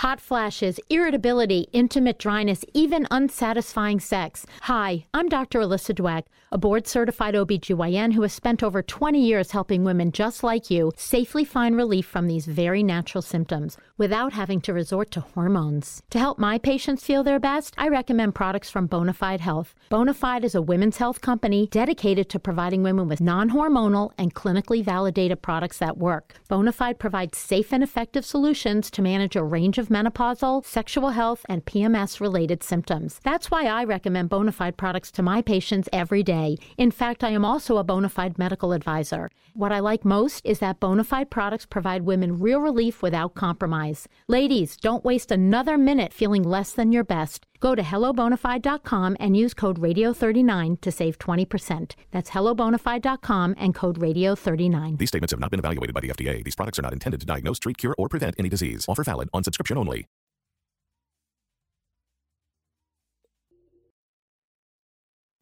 Hot flashes, irritability, intimate dryness, even unsatisfying sex. Hi, I'm Dr. Alyssa Dweck, a board certified OBGYN who has spent over 20 years helping women just like you safely find relief from these very natural symptoms without having to resort to hormones. To help my patients feel their best, I recommend products from Bonafide Health. Bonafide is a women's health company dedicated to providing women with non hormonal and clinically validated products that work. Bonafide provides safe and effective solutions to manage a range of menopausal, sexual health, and PMS related symptoms. That's why I recommend Bonafide products to my patients every day. In fact, I am also a Bonafide medical advisor. What I like most is that Bonafide products provide women real relief without compromise. Ladies, don't waste another minute feeling less than your best. Go to hellobonafide.com and use code radio39 to save 20%. That's hellobonafide.com and code radio39. These statements have not been evaluated by the FDA. These products are not intended to diagnose, treat, cure, or prevent any disease. Offer valid on subscription only.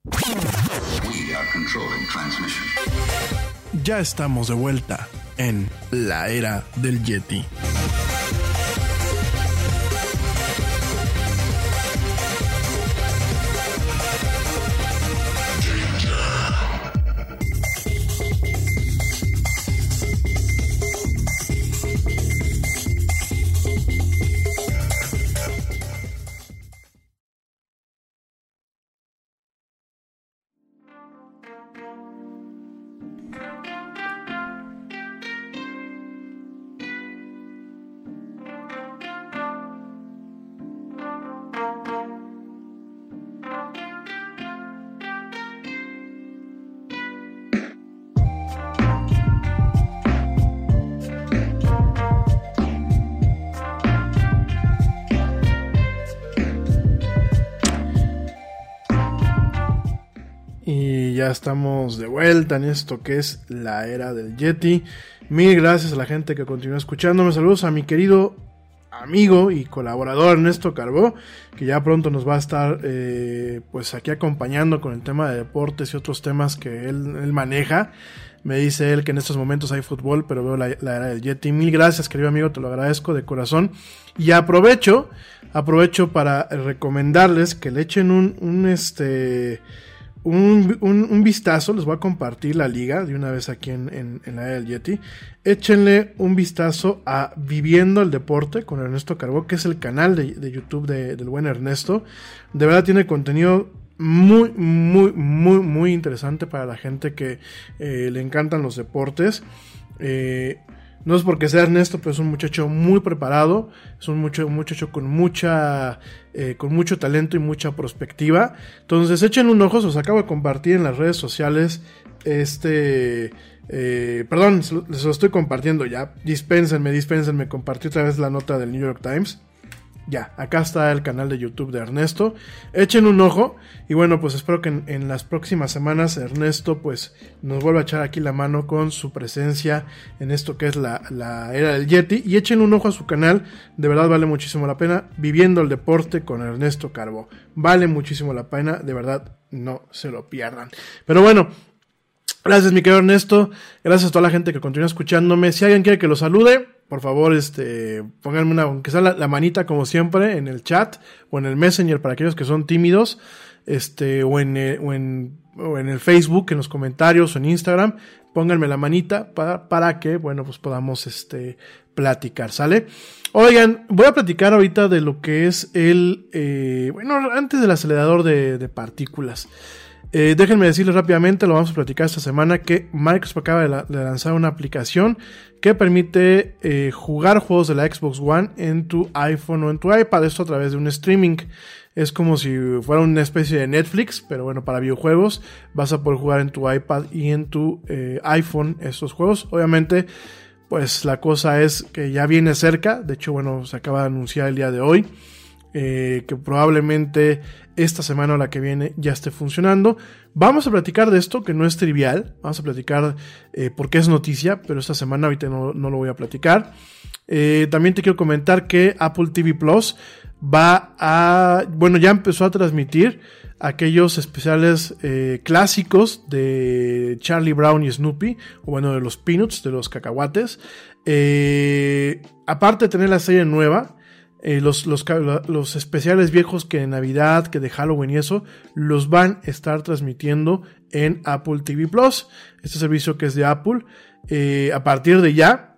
We are controlling transmission. Ya estamos de vuelta en la era del Yeti. Estamos de vuelta en esto que es la era del Yeti. Mil gracias a la gente que continúa escuchándome. Saludos a mi querido amigo y colaborador Ernesto Carbó, que ya pronto nos va a estar eh, pues aquí acompañando con el tema de deportes y otros temas que él, maneja. Me dice él que en estos momentos hay fútbol, pero veo la, la, era del Yeti. Mil gracias, querido amigo, te lo agradezco de corazón. Y aprovecho, aprovecho para recomendarles que le echen un, un este un, un, vistazo, les voy a compartir la liga de una vez aquí en, en, la era del Yeti. Échenle un vistazo a Viviendo el Deporte con Ernesto Carbó, que es el canal de, de YouTube de, del buen Ernesto. De verdad tiene contenido muy, muy, muy, muy interesante para la gente que eh, le encantan los deportes. Eh, no es porque sea Ernesto, pero es un muchacho muy preparado, es un muchacho, con mucha, eh, con mucho talento y mucha perspectiva. Entonces echen un ojo, os acabo de compartir en las redes sociales este, eh, perdón, les lo estoy compartiendo ya. Dispénsenme, dispénsenme, compartí otra vez la nota del New York Times. Ya, acá está el canal de YouTube de Ernesto. Echen un ojo y bueno, pues espero que en, las próximas semanas Ernesto pues nos vuelva a echar aquí la mano con su presencia en esto que es la, la era del Yeti. Y echen un ojo a su canal, de verdad vale muchísimo la pena. Viviendo el deporte con Ernesto Carbo. Vale muchísimo la pena, de verdad no se lo pierdan. Pero bueno, Gracias, mi querido Ernesto. Gracias a toda la gente que continúa escuchándome. Si alguien quiere que lo salude, por favor, este, pónganme una, aunque sea la, manita como siempre, en el chat o en el Messenger para aquellos que son tímidos, este, o en, o en, o en el Facebook, en los comentarios o en Instagram. Pónganme la manita para, para que, bueno, pues podamos, este, platicar, ¿sale? Oigan, voy a platicar ahorita de lo que es el, eh, bueno, antes del acelerador de, partículas. Eh, déjenme decirles rápidamente, lo vamos a platicar esta semana, que Microsoft acaba de lanzar una aplicación que permite eh, jugar juegos de la Xbox One en tu iPhone o en tu iPad, esto a través de un streaming. Es como si fuera una especie de Netflix, pero bueno, para videojuegos vas a poder jugar en tu iPad y en tu eh, iPhone estos juegos. Obviamente, pues la cosa es que ya viene cerca, de hecho, bueno, se acaba de anunciar el día de hoy. Eh, que probablemente esta semana o la que viene ya esté funcionando. Vamos a platicar de esto, que no es trivial. Vamos a platicar eh, por qué es noticia, pero esta semana ahorita no, lo voy a platicar. Eh, también te quiero comentar que Apple TV Plus va a, bueno, ya empezó a transmitir aquellos especiales eh, clásicos de Charlie Brown y Snoopy, o bueno, de los Peanuts, de los cacahuates. Aparte de tener la serie nueva, eh, los, los, los, especiales viejos que de Navidad, que de Halloween y eso, los van a estar transmitiendo en Apple TV Plus. Este servicio que es de Apple. Eh, a partir de ya,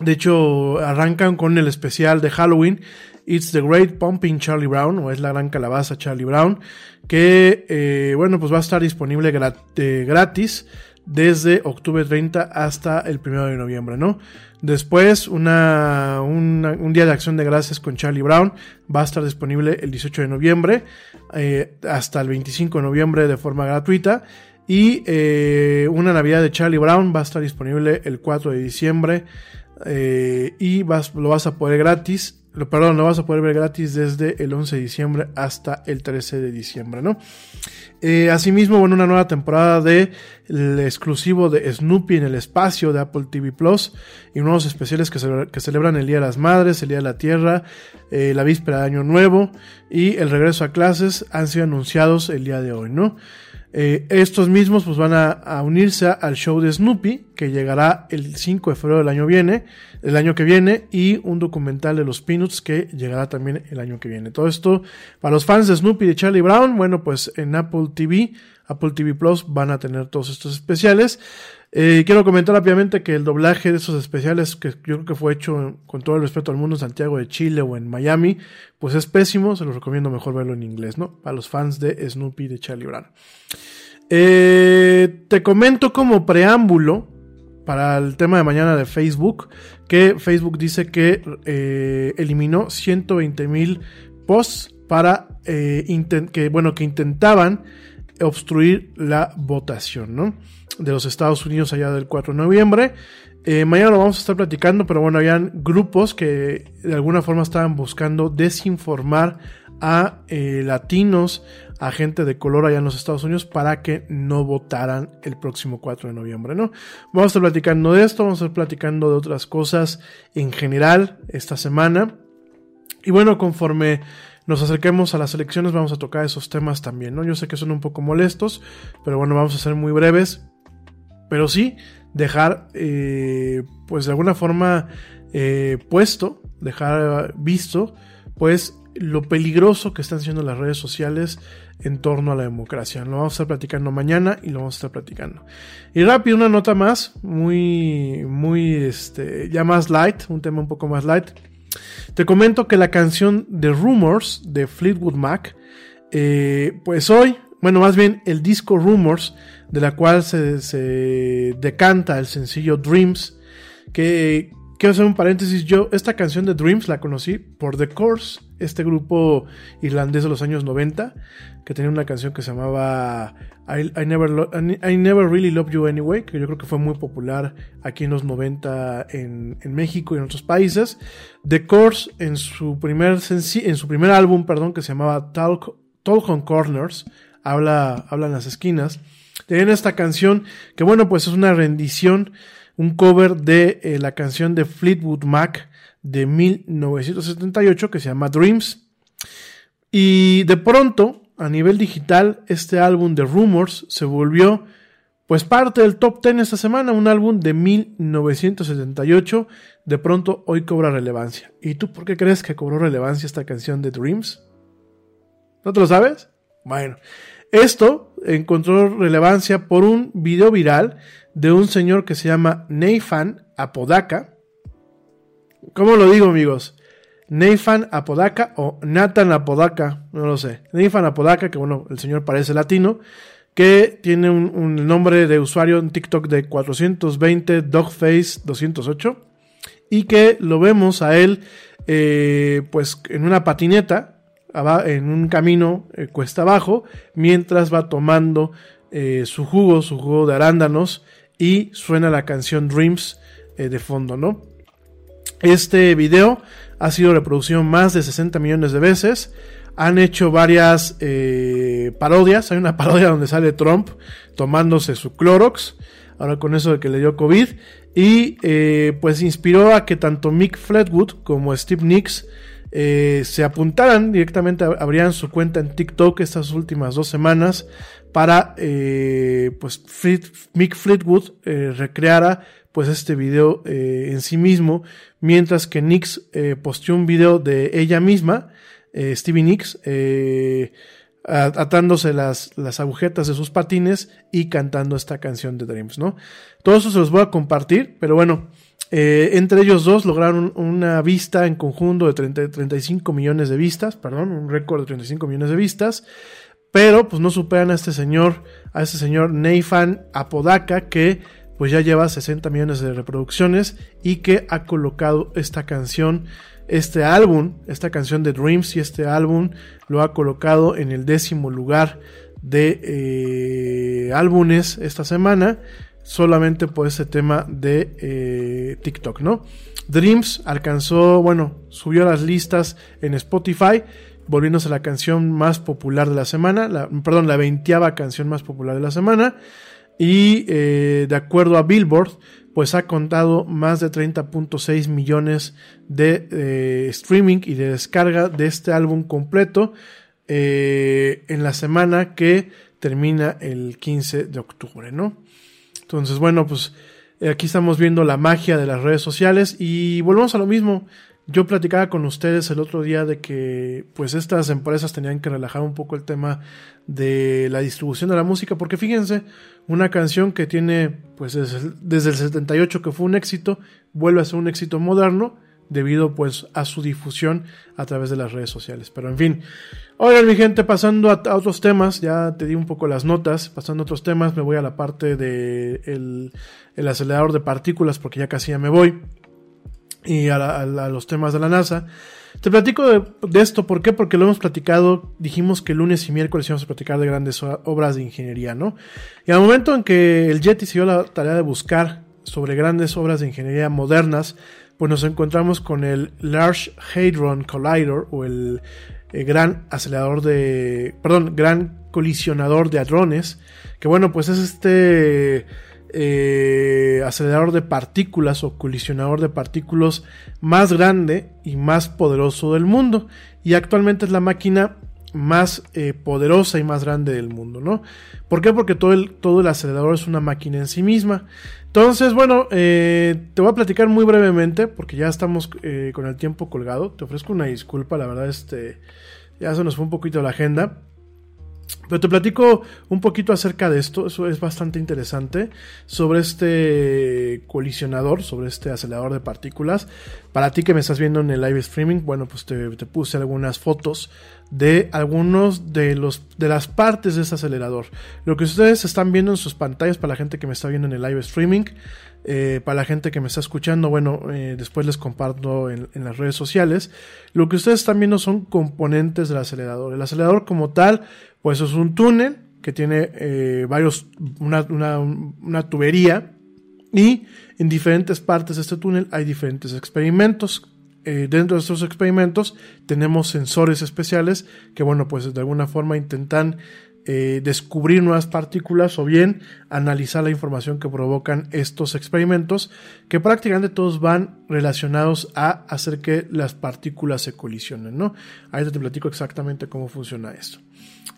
de hecho, arrancan con el especial de Halloween. It's the Great Pumping Charlie Brown, o es la gran calabaza Charlie Brown, que, eh, bueno, pues va a estar disponible gratis desde octubre 30 hasta el 1 de noviembre, ¿no? Después, una, un día de acción de gracias con Charlie Brown va a estar disponible el 18 de noviembre eh, hasta el 25 de noviembre de forma gratuita. Y eh, una Navidad de Charlie Brown va a estar disponible el 4 de diciembre eh, y vas, lo vas a poder gratis perdón, lo vas a poder ver gratis desde el 11 de diciembre hasta el 13 de diciembre, ¿no? Eh, asimismo, bueno, una nueva temporada de el exclusivo de Snoopy en el espacio de Apple TV Plus y nuevos especiales que, ce que celebran el Día de las Madres, el Día de la Tierra, eh, la víspera de Año Nuevo y el regreso a clases han sido anunciados el día de hoy, ¿no? Eh, estos mismos pues van a, a, unirse al show de Snoopy que llegará el 5 de febrero del año viene, el año que viene y un documental de los Peanuts que llegará también el año que viene. Todo esto para los fans de Snoopy y de Charlie Brown, bueno pues en Apple TV, Apple TV Plus van a tener todos estos especiales. Eh, quiero comentar rápidamente que el doblaje de esos especiales, que yo creo que fue hecho con todo el respeto al mundo en Santiago de Chile o en Miami, pues es pésimo, se los recomiendo mejor verlo en inglés, ¿no? Para los fans de Snoopy de Charlie Brown. Eh, te comento como preámbulo para el tema de mañana de Facebook, que Facebook dice que eh, eliminó 120 mil posts para eh, que, bueno, que intentaban obstruir la votación, ¿no? De los Estados Unidos allá del 4 de noviembre. Eh, mañana lo vamos a estar platicando, pero bueno, habían grupos que de alguna forma estaban buscando desinformar a eh, latinos, a gente de color allá en los Estados Unidos para que no votaran el próximo 4 de noviembre, ¿no? Vamos a estar platicando de esto, vamos a estar platicando de otras cosas en general esta semana. Y bueno, conforme nos acerquemos a las elecciones vamos a tocar esos temas también, ¿no? Yo sé que son un poco molestos, pero bueno, vamos a ser muy breves. Pero sí, dejar, eh, pues de alguna forma, eh, puesto, dejar visto, pues lo peligroso que están siendo las redes sociales en torno a la democracia. Lo vamos a estar platicando mañana y lo vamos a estar platicando. Y rápido, una nota más, muy, muy, este, ya más light, un tema un poco más light. Te comento que la canción de Rumors de Fleetwood Mac, eh, pues hoy, bueno, más bien el disco Rumors, de la cual se, se decanta el sencillo Dreams, que quiero hacer un paréntesis, yo esta canción de Dreams la conocí por The Course, este grupo irlandés de los años 90, que tenía una canción que se llamaba I, I never, I Never Really Loved You Anyway, que yo creo que fue muy popular aquí en los 90 en, en México y en otros países. The Course en su primer, en su primer álbum, perdón, que se llamaba Talk, Talk on Corners, habla, habla en las esquinas. Tenían esta canción que bueno, pues es una rendición, un cover de eh, la canción de Fleetwood Mac de 1978 que se llama Dreams. Y de pronto, a nivel digital, este álbum de Rumors se volvió pues parte del top 10 esta semana, un álbum de 1978, de pronto hoy cobra relevancia. ¿Y tú por qué crees que cobró relevancia esta canción de Dreams? ¿No te lo sabes? Bueno, esto encontró relevancia por un video viral de un señor que se llama Nathan Apodaca. ¿Cómo lo digo, amigos? Nathan Apodaca o Nathan Apodaca, no lo sé. Nathan Apodaca, que bueno, el señor parece latino, que tiene un, nombre de usuario en TikTok de 420 Dogface 208 y que lo vemos a él eh, pues en una patineta en un camino eh, cuesta abajo mientras va tomando eh, su jugo, su jugo de arándanos y suena la canción Dreams eh, de fondo, ¿no? Este video ha sido reproducido más de 60 millones de veces. Han hecho varias eh, parodias. Hay una parodia donde sale Trump tomándose su Clorox. Ahora con eso de que le dio COVID. Y eh, pues inspiró a que tanto Mick Fleetwood como Steve Nicks eh, se apuntaran directamente, abrían su cuenta en TikTok estas últimas dos semanas para eh, pues Mick Fleetwood eh, recreara pues este video eh, en sí mismo, mientras que Nix eh, posteó un video de ella misma, eh, Stevie Nicks, atándose las, las agujetas de sus patines y cantando esta canción de Dreams, ¿no? Todo eso se los voy a compartir, pero bueno, entre ellos dos lograron una vista en conjunto de 30 35 millones de vistas, perdón, un récord de 35 millones de vistas, pero pues no superan a este señor, a este señor Nathan Apodaca que pues ya lleva 60 millones de reproducciones y que ha colocado esta canción, este álbum, esta canción de Dreams y este álbum lo ha colocado en el décimo lugar de eh, álbumes esta semana, solamente por este tema de eh, TikTok, ¿no? Dreams alcanzó, bueno, subió a las listas en Spotify, volviéndose la canción más popular de la semana, la- perdón, la veintiava canción más popular de la semana. Y eh, de acuerdo a Billboard, pues ha contado más de 30.6 millones de eh, streaming y de descarga de este álbum completo eh, en la semana que termina el 15 de octubre, ¿no? Entonces, bueno, pues aquí estamos viendo la magia de las redes sociales y volvemos a lo mismo. Yo platicaba con ustedes el otro día de que pues estas empresas tenían que relajar un poco el tema de la distribución de la música porque fíjense, una canción que tiene pues desde el, desde el 78 que fue un éxito, vuelve a ser un éxito moderno debido pues a su difusión a través de las redes sociales. Pero en fin, oigan mi gente, pasando a, otros temas, ya te di un poco las notas, pasando a otros temas, me voy a la parte de el, el acelerador de partículas porque ya casi ya me voy y a, los temas de la NASA. Te platico de, esto, ¿por qué? Porque lo hemos platicado, dijimos que lunes y miércoles íbamos a platicar de grandes obras de ingeniería, ¿no? Y al momento en que el Yeti se dio la tarea de buscar sobre grandes obras de ingeniería modernas, pues nos encontramos con el Large Hadron Collider o el, eh, gran acelerador de, perdón, gran colisionador de hadrones, que bueno, pues es este eh, acelerador de partículas o colisionador de partículas más grande y más poderoso del mundo. Y actualmente es la máquina más eh, poderosa y más grande del mundo, ¿no? ¿Por qué? Porque todo el, todo el acelerador es una máquina en sí misma. Entonces, bueno, eh, te voy a platicar muy brevemente, porque ya estamos eh, con el tiempo colgado. Te ofrezco una disculpa, la verdad, este, ya se nos fue un poquito la agenda. Pero te platico un poquito acerca de esto, eso es bastante interesante, sobre este colisionador, sobre este acelerador de partículas. Para ti que me estás viendo en el live streaming, bueno, pues te, puse algunas fotos de algunos de los de las partes de este acelerador. Lo que ustedes están viendo en sus pantallas para la gente que me está viendo en el live streaming, eh, para la gente que me está escuchando, bueno, eh, después les comparto en, las redes sociales. Lo que ustedes están viendo son componentes del acelerador. El acelerador como tal, pues es un túnel que tiene eh, varios, una, una, una tubería y en diferentes partes de este túnel hay diferentes experimentos. Eh, dentro de estos experimentos tenemos sensores especiales que, bueno, pues de alguna forma intentan eh, descubrir nuevas partículas o bien analizar la información que provocan estos experimentos, que prácticamente todos van relacionados a hacer que las partículas se colisionen, ¿no? Ahí te platico exactamente cómo funciona esto.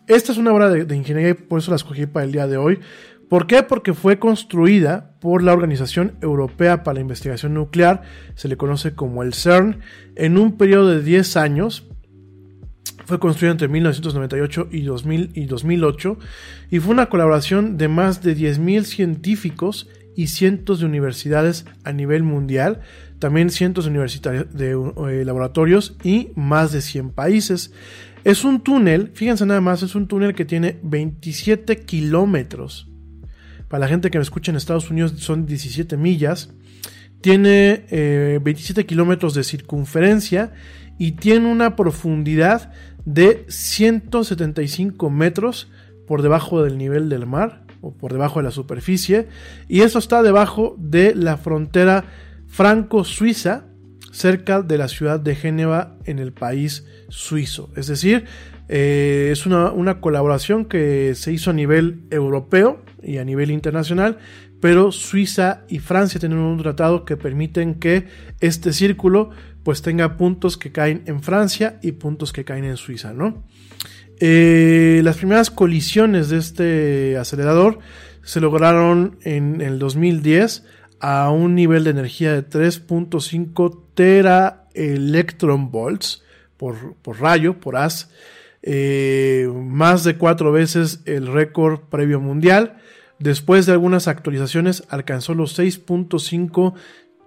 Esta es una obra de, de ingeniería y por eso la escogí para el día de hoy, ¿Por qué? Porque fue construida por la Organización Europea para la Investigación Nuclear, se le conoce como el CERN, en un periodo de 10 años. Fue construida entre 1998 y, 2000 y 2008 y fue una colaboración de más de 10.000 científicos y cientos de universidades a nivel mundial, también cientos de, de eh, laboratorios y más de 100 países. Es un túnel, fíjense nada más, es un túnel que tiene 27 kilómetros para la gente que me escucha en Estados Unidos son 17 millas. Tiene 27 eh, kilómetros de circunferencia y tiene una profundidad de 175 metros por debajo del nivel del mar o por debajo de la superficie. Y eso está debajo de la frontera franco-suiza, cerca de la ciudad de Génova en el país suizo. Es decir, eh, es una, una, colaboración que se hizo a nivel europeo y a nivel internacional, pero Suiza y Francia tienen un tratado que permiten que este círculo pues tenga puntos que caen en Francia y puntos que caen en Suiza, ¿no? Eh, las primeras colisiones de este acelerador se lograron en el 2010 a un nivel de energía de 3.5 tera electron volts por, por rayo, por as, eh, más de cuatro veces el récord previo mundial. Después de algunas actualizaciones alcanzó los 6.5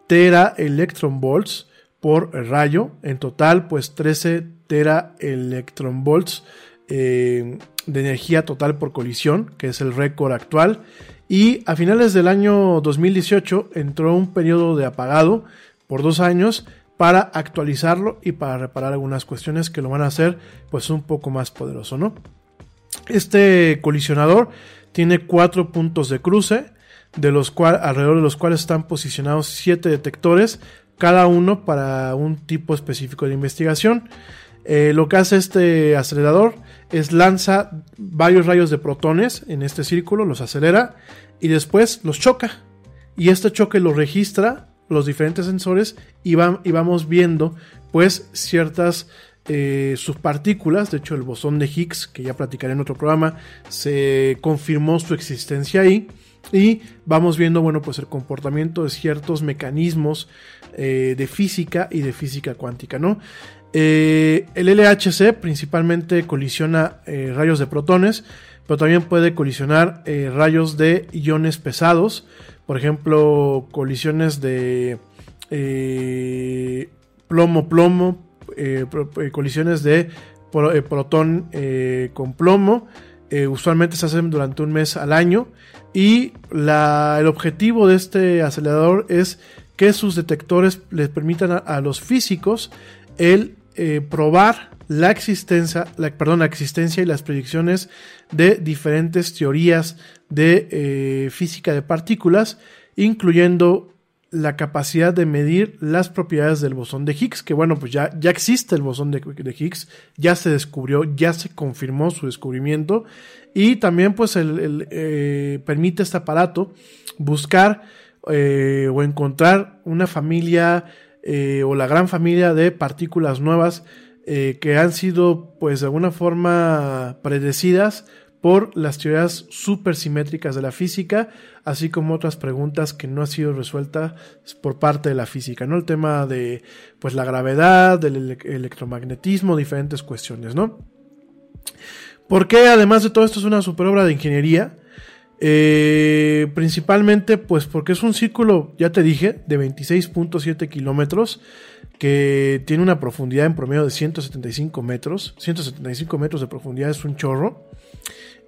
tera electron volts por rayo. En total, pues 13 tera electron volts eh, de energía total por colisión, que es el récord actual. Y a finales del año 2018 entró un periodo de apagado por dos años para actualizarlo y para reparar algunas cuestiones que lo van a hacer pues un poco más poderoso, ¿no? Este colisionador tiene cuatro puntos de cruce, de los cual, alrededor de los cuales están posicionados siete detectores, cada uno para un tipo específico de investigación. Eh, lo que hace este acelerador es lanza varios rayos de protones en este círculo, los acelera y después los choca. Y este choque lo registra los diferentes sensores y, y vamos viendo pues ciertas eh, subpartículas, de hecho el bosón de Higgs, que ya platicaré en otro programa, se confirmó su existencia ahí y vamos viendo, bueno, pues el comportamiento de ciertos mecanismos eh, de física y de física cuántica, ¿no? Eh, el LHC principalmente colisiona rayos de protones, pero también puede colisionar rayos de iones pesados, por ejemplo, colisiones de plomo-plomo, eh, eh, colisiones de eh, protón con plomo. usualmente se hacen durante un mes al año. Y el objetivo de este acelerador es que sus detectores les permitan a, los físicos el probar la existencia, perdón, la existencia y las predicciones de diferentes teorías de física de partículas, incluyendo la capacidad de medir las propiedades del bosón de Higgs, que bueno, pues ya, ya existe el bosón de, Higgs, ya se descubrió, ya se confirmó su descubrimiento y también pues el, eh, permite este aparato buscar eh, o encontrar una familia eh, o la gran familia de partículas nuevas que han sido pues de alguna forma predecidas por las teorías supersimétricas de la física, así como otras preguntas que no han sido resueltas por parte de la física, ¿no? El tema de pues la gravedad, del electromagnetismo, diferentes cuestiones, ¿no? ¿Por qué además de todo esto es una super obra de ingeniería? Eh, principalmente pues porque es un círculo, ya te dije, de 26.7 kilómetros que tiene una profundidad en promedio de 175 metros. 175 metros de profundidad es un chorro.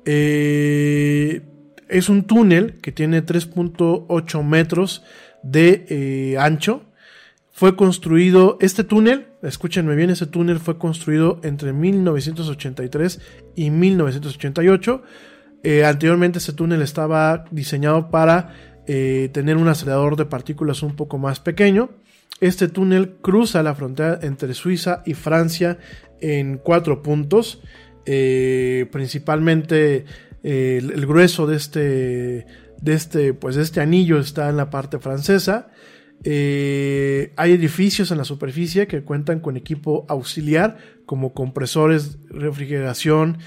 Eh, es un túnel que tiene 3.8 metros de eh, ancho. Fue construido, este túnel, escúchenme bien, ese túnel fue construido entre 1983 y 1988. Eh, anteriormente ese túnel estaba diseñado para eh, tener un acelerador de partículas un poco más pequeño. Este túnel cruza la frontera entre Suiza y Francia en cuatro puntos. Eh, principalmente el, el, grueso de este, de este, pues de este anillo está en la parte francesa. Eh, hay edificios en la superficie que cuentan con equipo auxiliar como compresores, refrigeración,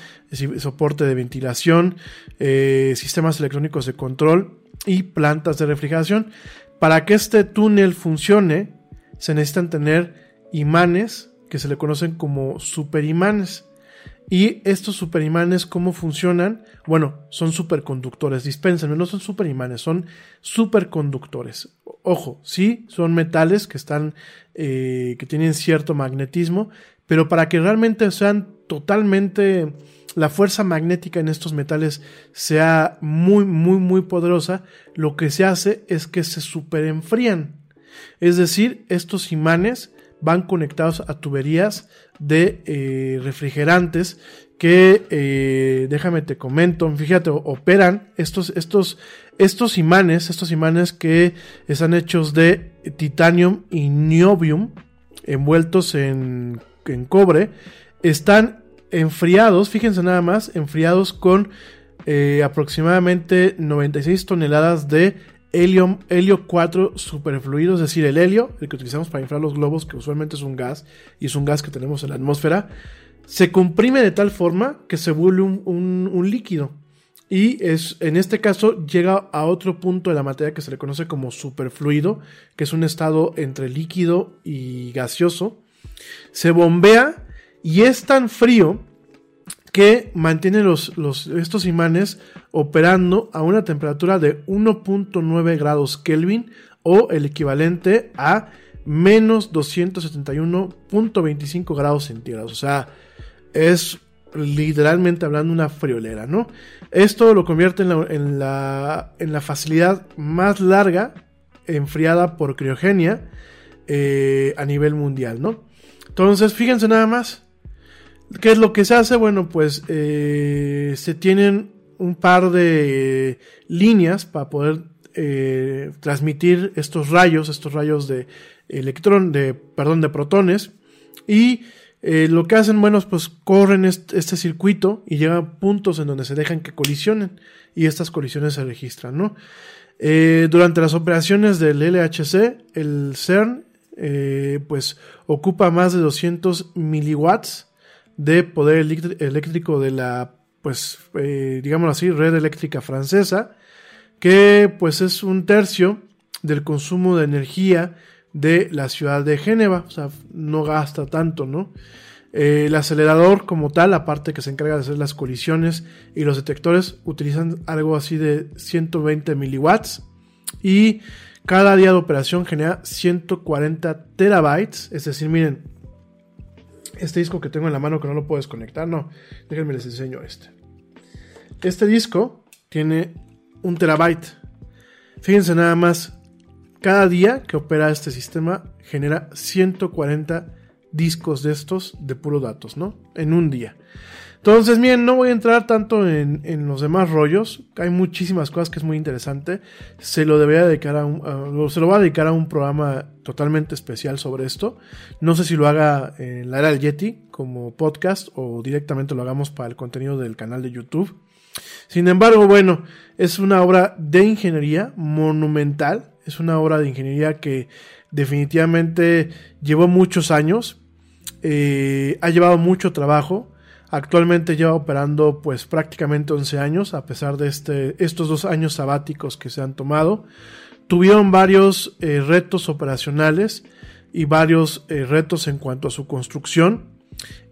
soporte de ventilación, eh, sistemas electrónicos de control y plantas de refrigeración. Para que este túnel funcione, se necesitan tener imanes que se le conocen como superimanes. Y estos superimanes, ¿cómo funcionan? Bueno, son superconductores. Dispénsenme, no son superimanes, son superconductores. Ojo, sí, son metales que están, eh, que tienen cierto magnetismo, pero para que realmente sean totalmente la fuerza magnética en estos metales sea muy, muy, muy poderosa, lo que se hace es que se superenfrían. Es decir, estos imanes van conectados a tuberías de eh, refrigerantes que, eh, déjame te comento, fíjate, operan estos, estos, estos imanes, estos imanes que están hechos de titanium y niobium, envueltos en, en cobre, están enfriados, fíjense nada más, enfriados con eh, aproximadamente 96 toneladas de helio, helio 4 superfluido, es decir, el helio, el que utilizamos para inflar los globos, que usualmente es un gas, y es un gas que tenemos en la atmósfera, se comprime de tal forma que se vuelve un, un, líquido. Y es, en este caso llega a otro punto de la materia que se le conoce como superfluido, que es un estado entre líquido y gaseoso. Se bombea y es tan frío que mantiene los, estos imanes operando a una temperatura de 1.9 grados Kelvin o el equivalente a menos 271.25 grados centígrados. O sea, es literalmente hablando una friolera, ¿no? Esto lo convierte en la, en la, en la facilidad más larga enfriada por criogenia eh, a nivel mundial, ¿no? Entonces, fíjense nada más. ¿Qué es lo que se hace? Bueno, pues eh, se tienen un par de líneas para poder eh, transmitir estos rayos, estos rayos de electrón, de, perdón, de protones. Y eh, lo que hacen, bueno, pues corren este, circuito y llegan puntos en donde se dejan que colisionen. Y estas colisiones se registran, ¿no? Durante las operaciones del LHC, el CERN, pues ocupa más de 200 miliwatts de poder eléctrico de la, pues, eh, así, red eléctrica francesa, que pues es un tercio del consumo de energía de la ciudad de Génova, o sea, no gasta tanto, ¿no? Eh, el acelerador como tal, aparte que se encarga de hacer las colisiones y los detectores, utilizan algo así de 120 miliwatts y cada día de operación genera 140 terabytes, es decir, miren, este disco que tengo en la mano que no lo puedo desconectar, no, déjenme les enseño este. Este disco tiene un terabyte. Fíjense nada más, cada día que opera este sistema genera 140 discos de estos de puro datos, ¿no? En un día. Entonces, miren, no voy a entrar tanto en, los demás rollos. Hay muchísimas cosas que es muy interesante. Se lo debería dedicar a un, se lo voy a dedicar a un programa totalmente especial sobre esto. No sé si lo haga en la era del Yeti como podcast o directamente lo hagamos para el contenido del canal de YouTube. Sin embargo, bueno, es una obra de ingeniería monumental. Es una obra de ingeniería que definitivamente llevó muchos años. Eh, ha llevado mucho trabajo. Actualmente lleva operando pues prácticamente 11 años, a pesar de este, estos dos años sabáticos que se han tomado. Tuvieron varios eh, retos operacionales y varios eh, retos en cuanto a su construcción.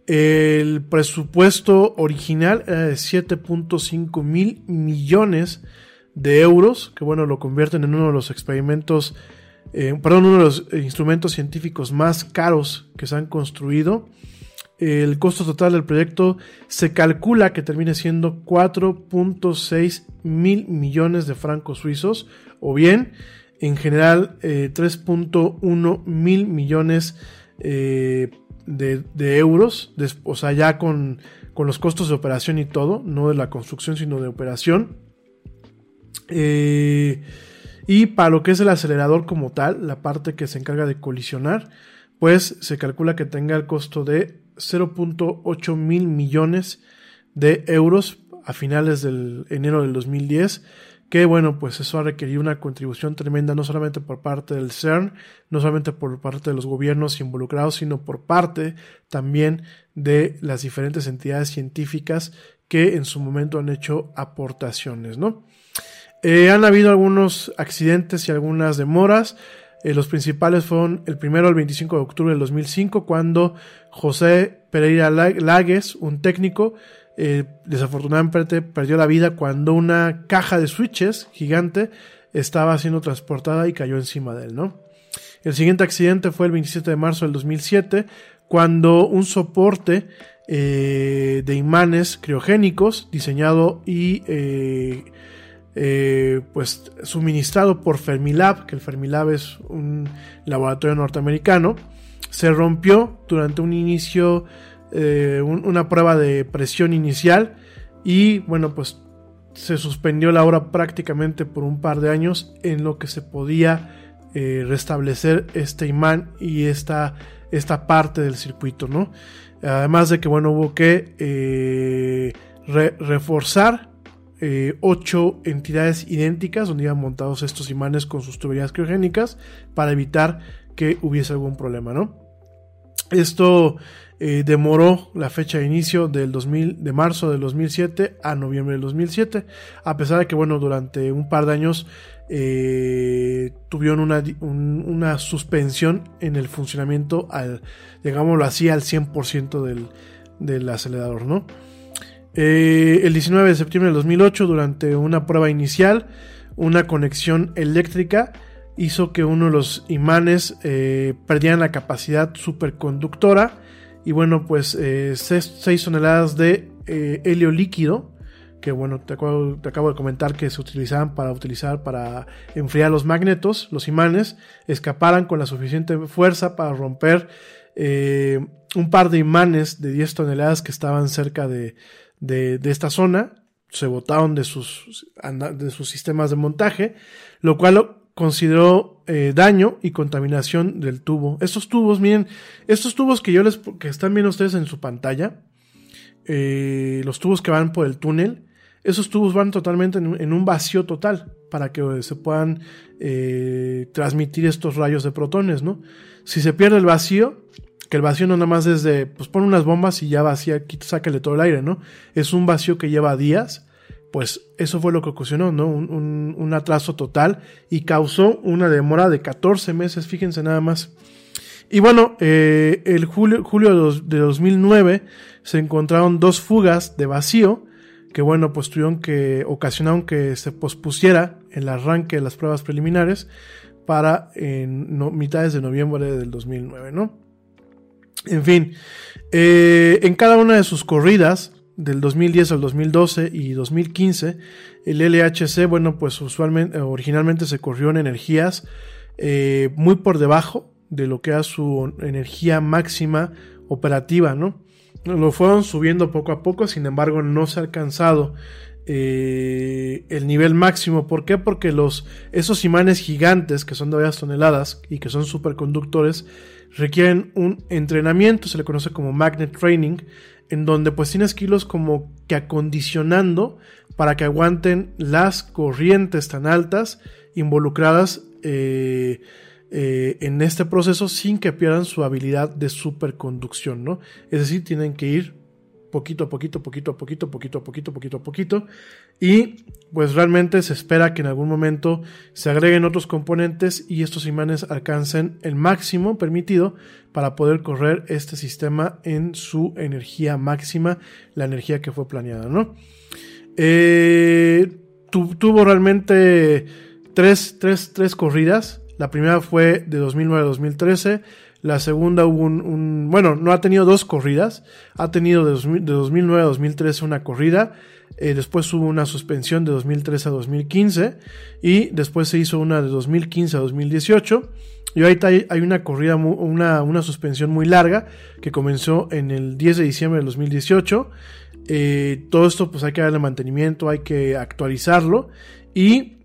El presupuesto original era de 7.5 mil millones de euros, que bueno, lo convierten en uno de los experimentos eh, perdón, uno de los instrumentos científicos más caros que se han construido. El costo total del proyecto se calcula que termine siendo 4.6 mil millones de francos suizos, o bien, en general, eh, 3.1 mil millones eh, de, euros, de, o sea, ya con, con, los costos de operación y todo, no de la construcción, sino de operación. Eh, y para lo que es el acelerador como tal, la parte que se encarga de colisionar, pues se calcula que tenga el costo de 0.8 mil millones de euros a finales del enero del 2010 que bueno, pues eso ha requerido una contribución tremenda no solamente por parte del CERN, no solamente por parte de los gobiernos involucrados, sino por parte también de las diferentes entidades científicas que en su momento han hecho aportaciones, ¿no? Eh, han habido algunos accidentes y algunas demoras. Eh, los principales fueron el primero el 25 de octubre del 2005, cuando José Pereira Lagues, un técnico, eh, desafortunadamente perdió la vida cuando una caja de switches gigante estaba siendo transportada y cayó encima de él, ¿no? El siguiente accidente fue el 27 de marzo del 2007, cuando un soporte eh, de imanes criogénicos diseñado y eh, pues suministrado por Fermilab, que el Fermilab es un laboratorio norteamericano, se rompió durante un inicio eh, un, una prueba de presión inicial y bueno pues se suspendió la obra prácticamente por un par de años en lo que se podía eh, restablecer este imán y esta, esta parte del circuito no además de que bueno hubo que re reforzar eh, ocho entidades idénticas donde iban montados estos imanes con sus tuberías criogénicas para evitar que hubiese algún problema no esto eh, demoró la fecha de inicio del 2000, de marzo del 2007 a noviembre del 2007, a pesar de que, bueno, durante un par de años eh, tuvieron una, un, una, suspensión en el funcionamiento, al, digámoslo así, al 100% del, del, acelerador, ¿no? Eh, el 19 de septiembre del 2008, durante una prueba inicial, una conexión eléctrica hizo que uno de los imanes eh, perdieran la capacidad superconductora y bueno, pues 6 eh, toneladas de eh, helio líquido, que bueno, te acabo, te acabo, de comentar que se utilizaban para utilizar para enfriar los magnetos, los imanes, escaparan con la suficiente fuerza para romper eh, un par de imanes de 10 toneladas que estaban cerca de, de, de esta zona, se botaron de sus, de sus sistemas de montaje, lo cual consideró eh, daño y contaminación del tubo. Estos tubos, miren, estos tubos que yo les que están viendo ustedes en su pantalla, eh, los tubos que van por el túnel, esos tubos van totalmente en, en un vacío total para que se puedan eh, transmitir estos rayos de protones, ¿no? Si se pierde el vacío, el vacío no nada más es de, pues pon unas bombas y ya vacía, sácale todo el aire, ¿no? Es un vacío que lleva días pues eso fue lo que ocasionó, ¿no? Un, atraso total y causó una demora de 14 meses, fíjense nada más. Y bueno, eh, el julio, julio de, dos, de, 2009 se encontraron dos fugas de vacío que bueno, pues tuvieron que ocasionaron que se pospusiera el arranque de las pruebas preliminares para en mitades de noviembre del 2009, ¿no? En fin, eh, en cada una de sus corridas, del 2010 al 2012 y 2015, el LHC, bueno, pues usualmente, originalmente se corrió en energías eh, muy por debajo de lo que era su energía máxima operativa, ¿no? Lo fueron subiendo poco a poco, sin embargo, no se ha alcanzado eh, el nivel máximo. ¿Por qué? Porque los, esos imanes gigantes, que son de varias toneladas y que son superconductores, requieren un entrenamiento, se le conoce como magnet training, en donde pues tienes que irlos como que acondicionando para que aguanten las corrientes tan altas involucradas eh, eh, en este proceso sin que pierdan su habilidad de superconducción, ¿no? Es decir, tienen que ir poquito a poquito, poquito a poquito, poquito a poquito, poquito a poquito. Y pues realmente se espera que en algún momento se agreguen otros componentes y estos imanes alcancen el máximo permitido para poder correr este sistema en su energía máxima, la energía que fue planeada, ¿no? Eh, tu, tuvo realmente tres, tres, tres corridas La primera fue de 2009 a 2013. La segunda hubo un, bueno, no ha tenido dos corridas. Ha tenido de, 2000, de 2009 a 2013 una corrida. Eh, después hubo una suspensión de 2013 a 2015. Y después se hizo una de 2015 a 2018. Y ahorita hay, una corrida, una, una suspensión muy larga que comenzó en el 10 de diciembre del 2018. Eh, todo esto pues hay que darle mantenimiento, hay que actualizarlo. Y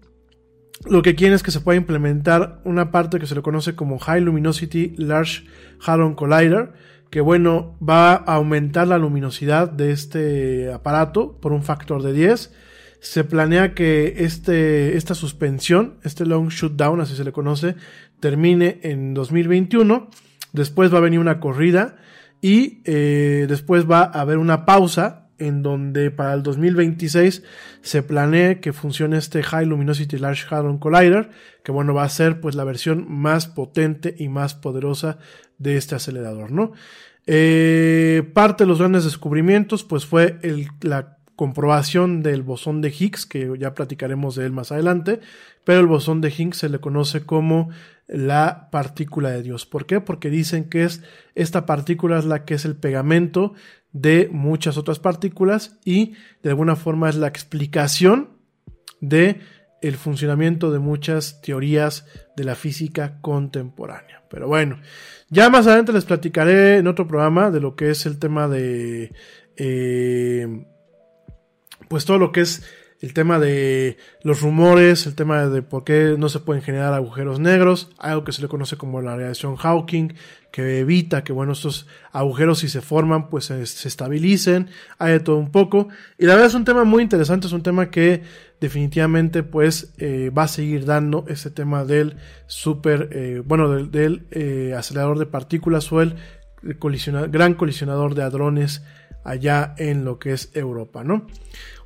lo que quieren es que se pueda implementar una parte que se le conoce como High Luminosity Large Hadron Collider, que bueno, va a aumentar la luminosidad de este aparato por un factor de 10. Se planea que este, esta suspensión, este long shoot down, así se le conoce, termine en 2021. Después va a venir una corrida y eh, después va a haber una pausa en donde para el 2026 se planea que funcione este High Luminosity Large Hadron Collider, que bueno, va a ser pues la versión más potente y más poderosa de este acelerador, ¿no? Eh, parte de los grandes descubrimientos pues fue la comprobación del bosón de Higgs, que ya platicaremos de él más adelante, pero el bosón de Higgs se le conoce como la partícula de Dios. ¿Por qué? Porque dicen que es esta partícula es la que es el pegamento de muchas otras partículas y de alguna forma es la explicación de el funcionamiento de muchas teorías de la física contemporánea. Pero bueno, ya más adelante les platicaré en otro programa de lo que es el tema de eh, pues todo lo que es el tema de los rumores, el tema de por qué no se pueden generar agujeros negros, algo que se le conoce como la radiación Hawking, que evita que, bueno, estos agujeros si se forman, pues se, estabilicen, hay de todo un poco. Y la verdad es un tema muy interesante, es un tema que definitivamente pues eh, va a seguir dando ese tema del super, eh, bueno, del, eh, acelerador de partículas o el gran colisionador de hadrones allá en lo que es Europa, ¿no?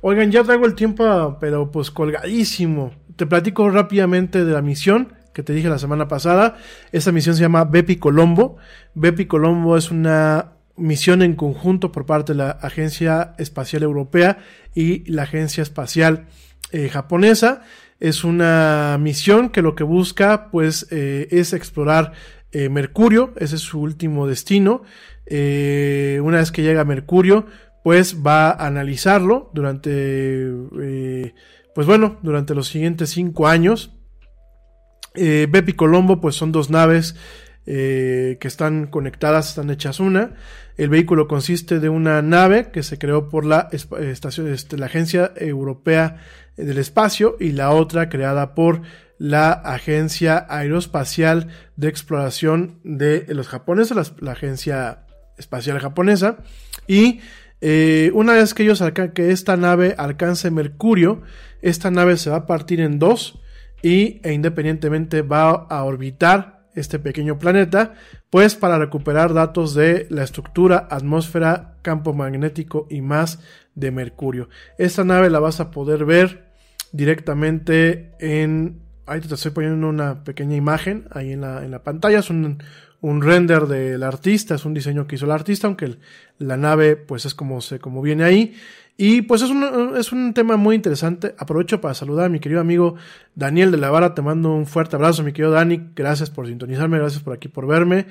Oigan, ya traigo el tiempo, pero pues colgadísimo. Te platico rápidamente de la misión que te dije la semana pasada. Esta misión se llama Bepi Colombo. Bepi Colombo es una misión en conjunto por parte de la Agencia Espacial Europea y la Agencia Espacial eh, Japonesa. Es una misión que lo que busca pues eh, es explorar eh, Mercurio, ese es su último destino. Una vez que llega Mercurio, pues va a analizarlo durante, pues bueno, durante los siguientes cinco años. Eh, Bepi Colombo, pues son dos naves que están conectadas, están hechas una. El vehículo consiste de una nave que se creó por la estación, este, la Agencia Europea del Espacio y la otra creada por la Agencia Aeroespacial de Exploración de los japoneses, la, la Agencia Espacial Japonesa. Y eh, una vez que ellos que esta nave alcance Mercurio, esta nave se va a partir en dos y e independientemente va a orbitar este pequeño planeta, pues para recuperar datos de la estructura, atmósfera, campo magnético y más de Mercurio. Esta nave la vas a poder ver directamente en ahí te estoy poniendo una pequeña imagen ahí en la, en la pantalla. Es un, un render del artista, es un diseño que hizo el artista, aunque la nave pues es como, se, como viene ahí. Y pues es un, es un tema muy interesante. Aprovecho para saludar a mi querido amigo Daniel de la Vara. Te mando un fuerte abrazo, mi querido Dani. Gracias por sintonizarme, gracias por aquí por verme.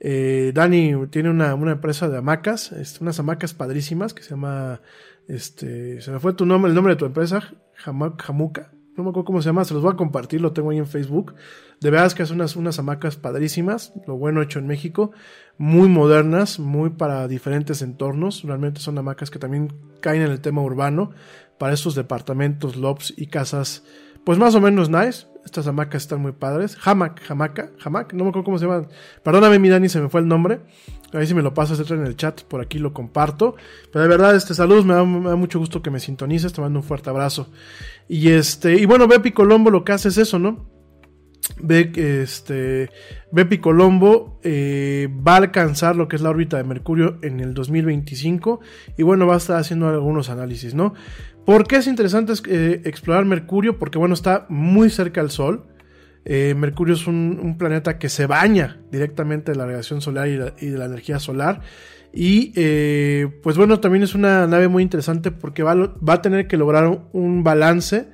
Eh, Dani tiene una, una, empresa de hamacas, este, unas hamacas padrísimas que se llama, este, se me fue tu nombre, el nombre de tu empresa, Jamuca no me acuerdo cómo se llama, se los voy a compartir, lo tengo ahí en Facebook. De verdad es que son unas, unas hamacas padrísimas, lo bueno hecho en México, muy modernas, muy para diferentes entornos. Realmente son hamacas que también caen en el tema urbano, para estos departamentos, lobs y casas, pues más o menos nice. Estas hamacas están muy padres. Hamac, hamaca, hamac, no me acuerdo cómo se llama. Perdóname, mi Dani, se me fue el nombre. Ahí si me lo pasas en el chat, por aquí lo comparto. Pero de verdad, este saludos, me da, mucho gusto que me sintonices, te mando un fuerte abrazo. Y este, y bueno, Bepi Colombo lo que hace es eso, ¿no? Que este, Bepi Colombo eh, va a alcanzar lo que es la órbita de Mercurio en el 2025 y bueno, va a estar haciendo algunos análisis, ¿no? ¿Por qué es interesante eh, explorar Mercurio? Porque bueno, está muy cerca al Sol. Eh, Mercurio es un, planeta que se baña directamente de la radiación solar y, de la energía solar. Y eh, pues bueno, también es una nave muy interesante porque va, va, a tener que lograr un balance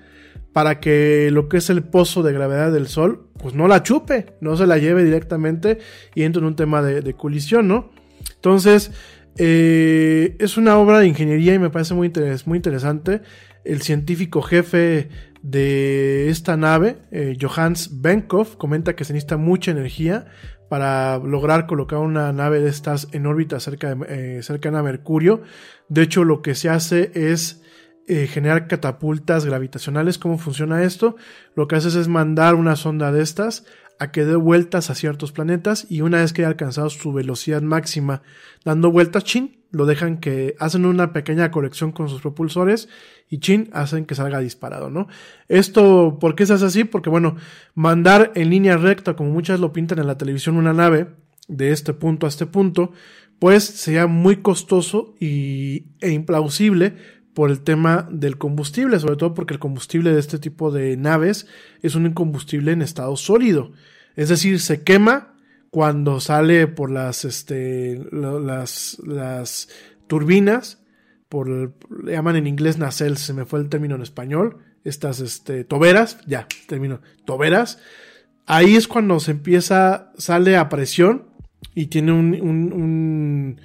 para que lo que es el pozo de gravedad del Sol pues no la chupe, no se la lleve directamente y entra en un tema de, de colisión, ¿no? Entonces, eh, es una obra de ingeniería y me parece muy, interes muy interesante. El científico jefe de esta nave, eh, Johannes Benkov, comenta que se necesita mucha energía para lograr colocar una nave de estas en órbita cerca de, eh, cercana a Mercurio. De hecho, lo que se hace es generar catapultas gravitacionales. ¿Cómo funciona esto? Lo que haces es mandar una sonda de estas a que dé vueltas a ciertos planetas y una vez que haya alcanzado su velocidad máxima dando vueltas, chin, lo dejan que hacen una pequeña corrección con sus propulsores y chin, hacen que salga disparado, ¿no? Esto, ¿por qué se hace así? Porque bueno, mandar en línea recta, como muchas lo pintan en la televisión, una nave de este punto a este punto, pues sería muy costoso y, e implausible por el tema del combustible, sobre todo porque el combustible de este tipo de naves es un combustible en estado sólido. Es decir, se quema cuando sale por las, este, las, las turbinas, por, le llaman en inglés nacelles, se me fue el término en español, estas, este, toberas, ya, término, toberas. Ahí es cuando se empieza, sale a presión y tiene un, un, un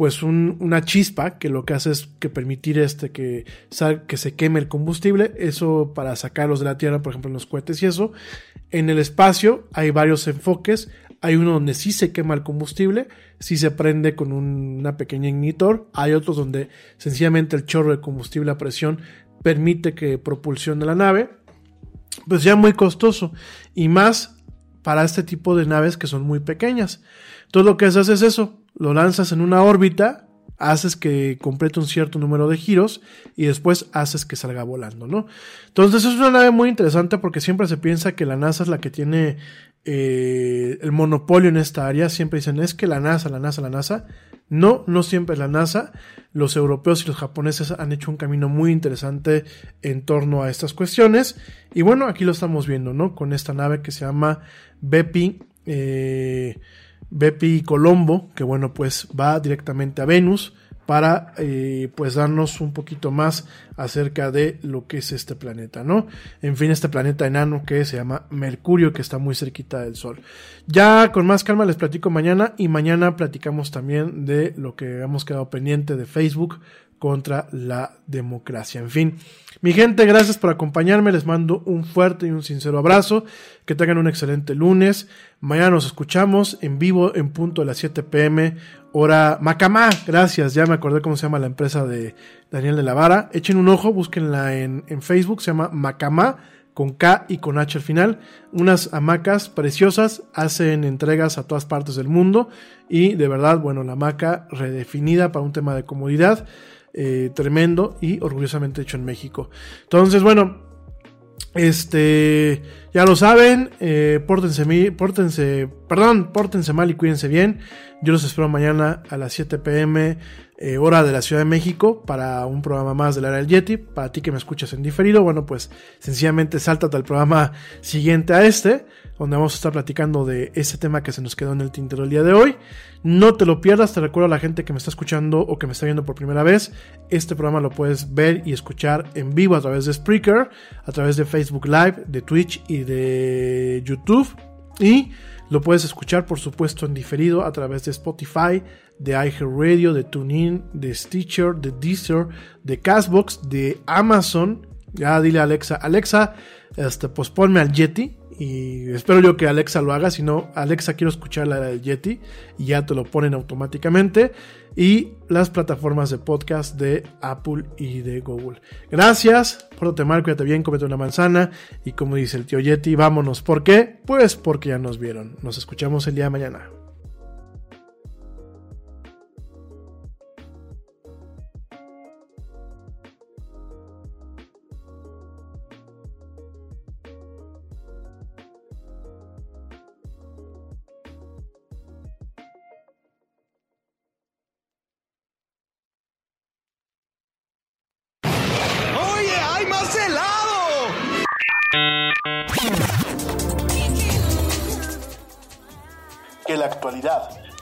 pues un, una chispa que lo que hace es que permitir este que, sal, que se queme el combustible, eso para sacarlos de la Tierra, por ejemplo en los cohetes y eso. En el espacio hay varios enfoques, hay uno donde sí se quema el combustible, sí se prende con un, una pequeña ignitor, hay otros donde sencillamente el chorro de combustible a presión permite que propulsione la nave, pues ya muy costoso. Y más para este tipo de naves que son muy pequeñas. Entonces lo que haces es eso, lo lanzas en una órbita, haces que complete un cierto número de giros y después haces que salga volando, ¿no? Entonces es una nave muy interesante porque siempre se piensa que la NASA es la que tiene eh, el monopolio en esta área. Siempre dicen es que la NASA, la NASA, la NASA. No, no siempre es la NASA. Los europeos y los japoneses han hecho un camino muy interesante en torno a estas cuestiones. Y bueno, aquí lo estamos viendo, ¿no? Con esta nave que se llama Bepi. Eh, Bepi Colombo, que bueno, pues va directamente a Venus para eh, pues darnos un poquito más acerca de lo que es este planeta, ¿no? En fin, este planeta enano que se llama Mercurio, que está muy cerquita del Sol. Ya con más calma les platico mañana y mañana platicamos también de lo que hemos quedado pendiente de Facebook contra la democracia. En fin, mi gente, gracias por acompañarme. Les mando un fuerte y un sincero abrazo. Que tengan un excelente lunes. Mañana nos escuchamos en vivo en punto de las 7 pm, hora Macamá. Gracias, ya me acordé cómo se llama la empresa de Daniel de la Vara. Echen un ojo, búsquenla en, en Facebook, se llama Macamá con K y con H al final. Unas hamacas preciosas, hacen entregas a todas partes del mundo y de verdad, bueno, la hamaca redefinida para un tema de comodidad. Eh, tremendo y orgullosamente hecho en México. Entonces, bueno, este, ya lo saben, eh, pórtense, pórtense, perdón, pórtense mal y cuídense bien. Yo los espero mañana a las 7 pm, eh, hora de la Ciudad de México, para un programa más del área del Yeti. Para ti que me escuchas en diferido, bueno, pues sencillamente sáltate al programa siguiente a este, donde vamos a estar platicando de ese tema que se nos quedó en el tintero el día de hoy. No te lo pierdas, te recuerdo a la gente que me está escuchando o que me está viendo por primera vez, este programa lo puedes ver y escuchar en vivo a través de Spreaker, a través de Facebook Live, de Twitch y de YouTube. Y lo puedes escuchar, por supuesto, en diferido a través de Spotify, de iHeartRadio, de TuneIn, de Stitcher, de Deezer, de Castbox, de Amazon. Ya dile a Alexa, Alexa, este, pues ponme al Yeti. Y espero yo que Alexa lo haga. Si no, Alexa, quiero escuchar la del Yeti. Y ya te lo ponen automáticamente. Y las plataformas de podcast de Apple y de Google. Gracias. Pórtate mal, cuídate bien, comete una manzana. Y como dice el tío Yeti, vámonos. ¿Por qué? Pues porque ya nos vieron. Nos escuchamos el día de mañana.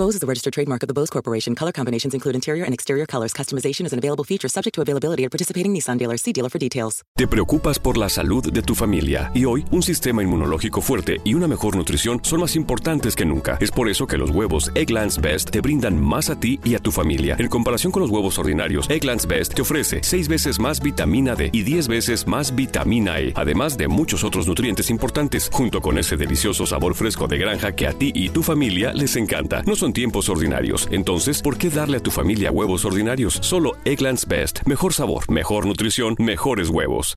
Bose is the registered trademark of the Bose Corporation. Color combinations include interior and exterior colors. Customization is an available feature subject to availability at participating Nissan dealers. See dealer for details. Te preocupas por la salud de tu familia y hoy un sistema inmunológico fuerte y una mejor nutrición son más importantes que nunca. Es por eso que los huevos Egglands Best te brindan más a ti y a tu familia. En comparación con los huevos ordinarios, Egglands Best te ofrece 6 veces más vitamina D y 10 veces más vitamina E, además de muchos otros nutrientes importantes, junto con ese delicioso sabor fresco de granja que a ti y tu familia les encanta. No son tiempos ordinarios. Entonces, ¿por qué darle a tu familia huevos ordinarios? Solo Egglands Best. Mejor sabor, mejor nutrición, mejores huevos.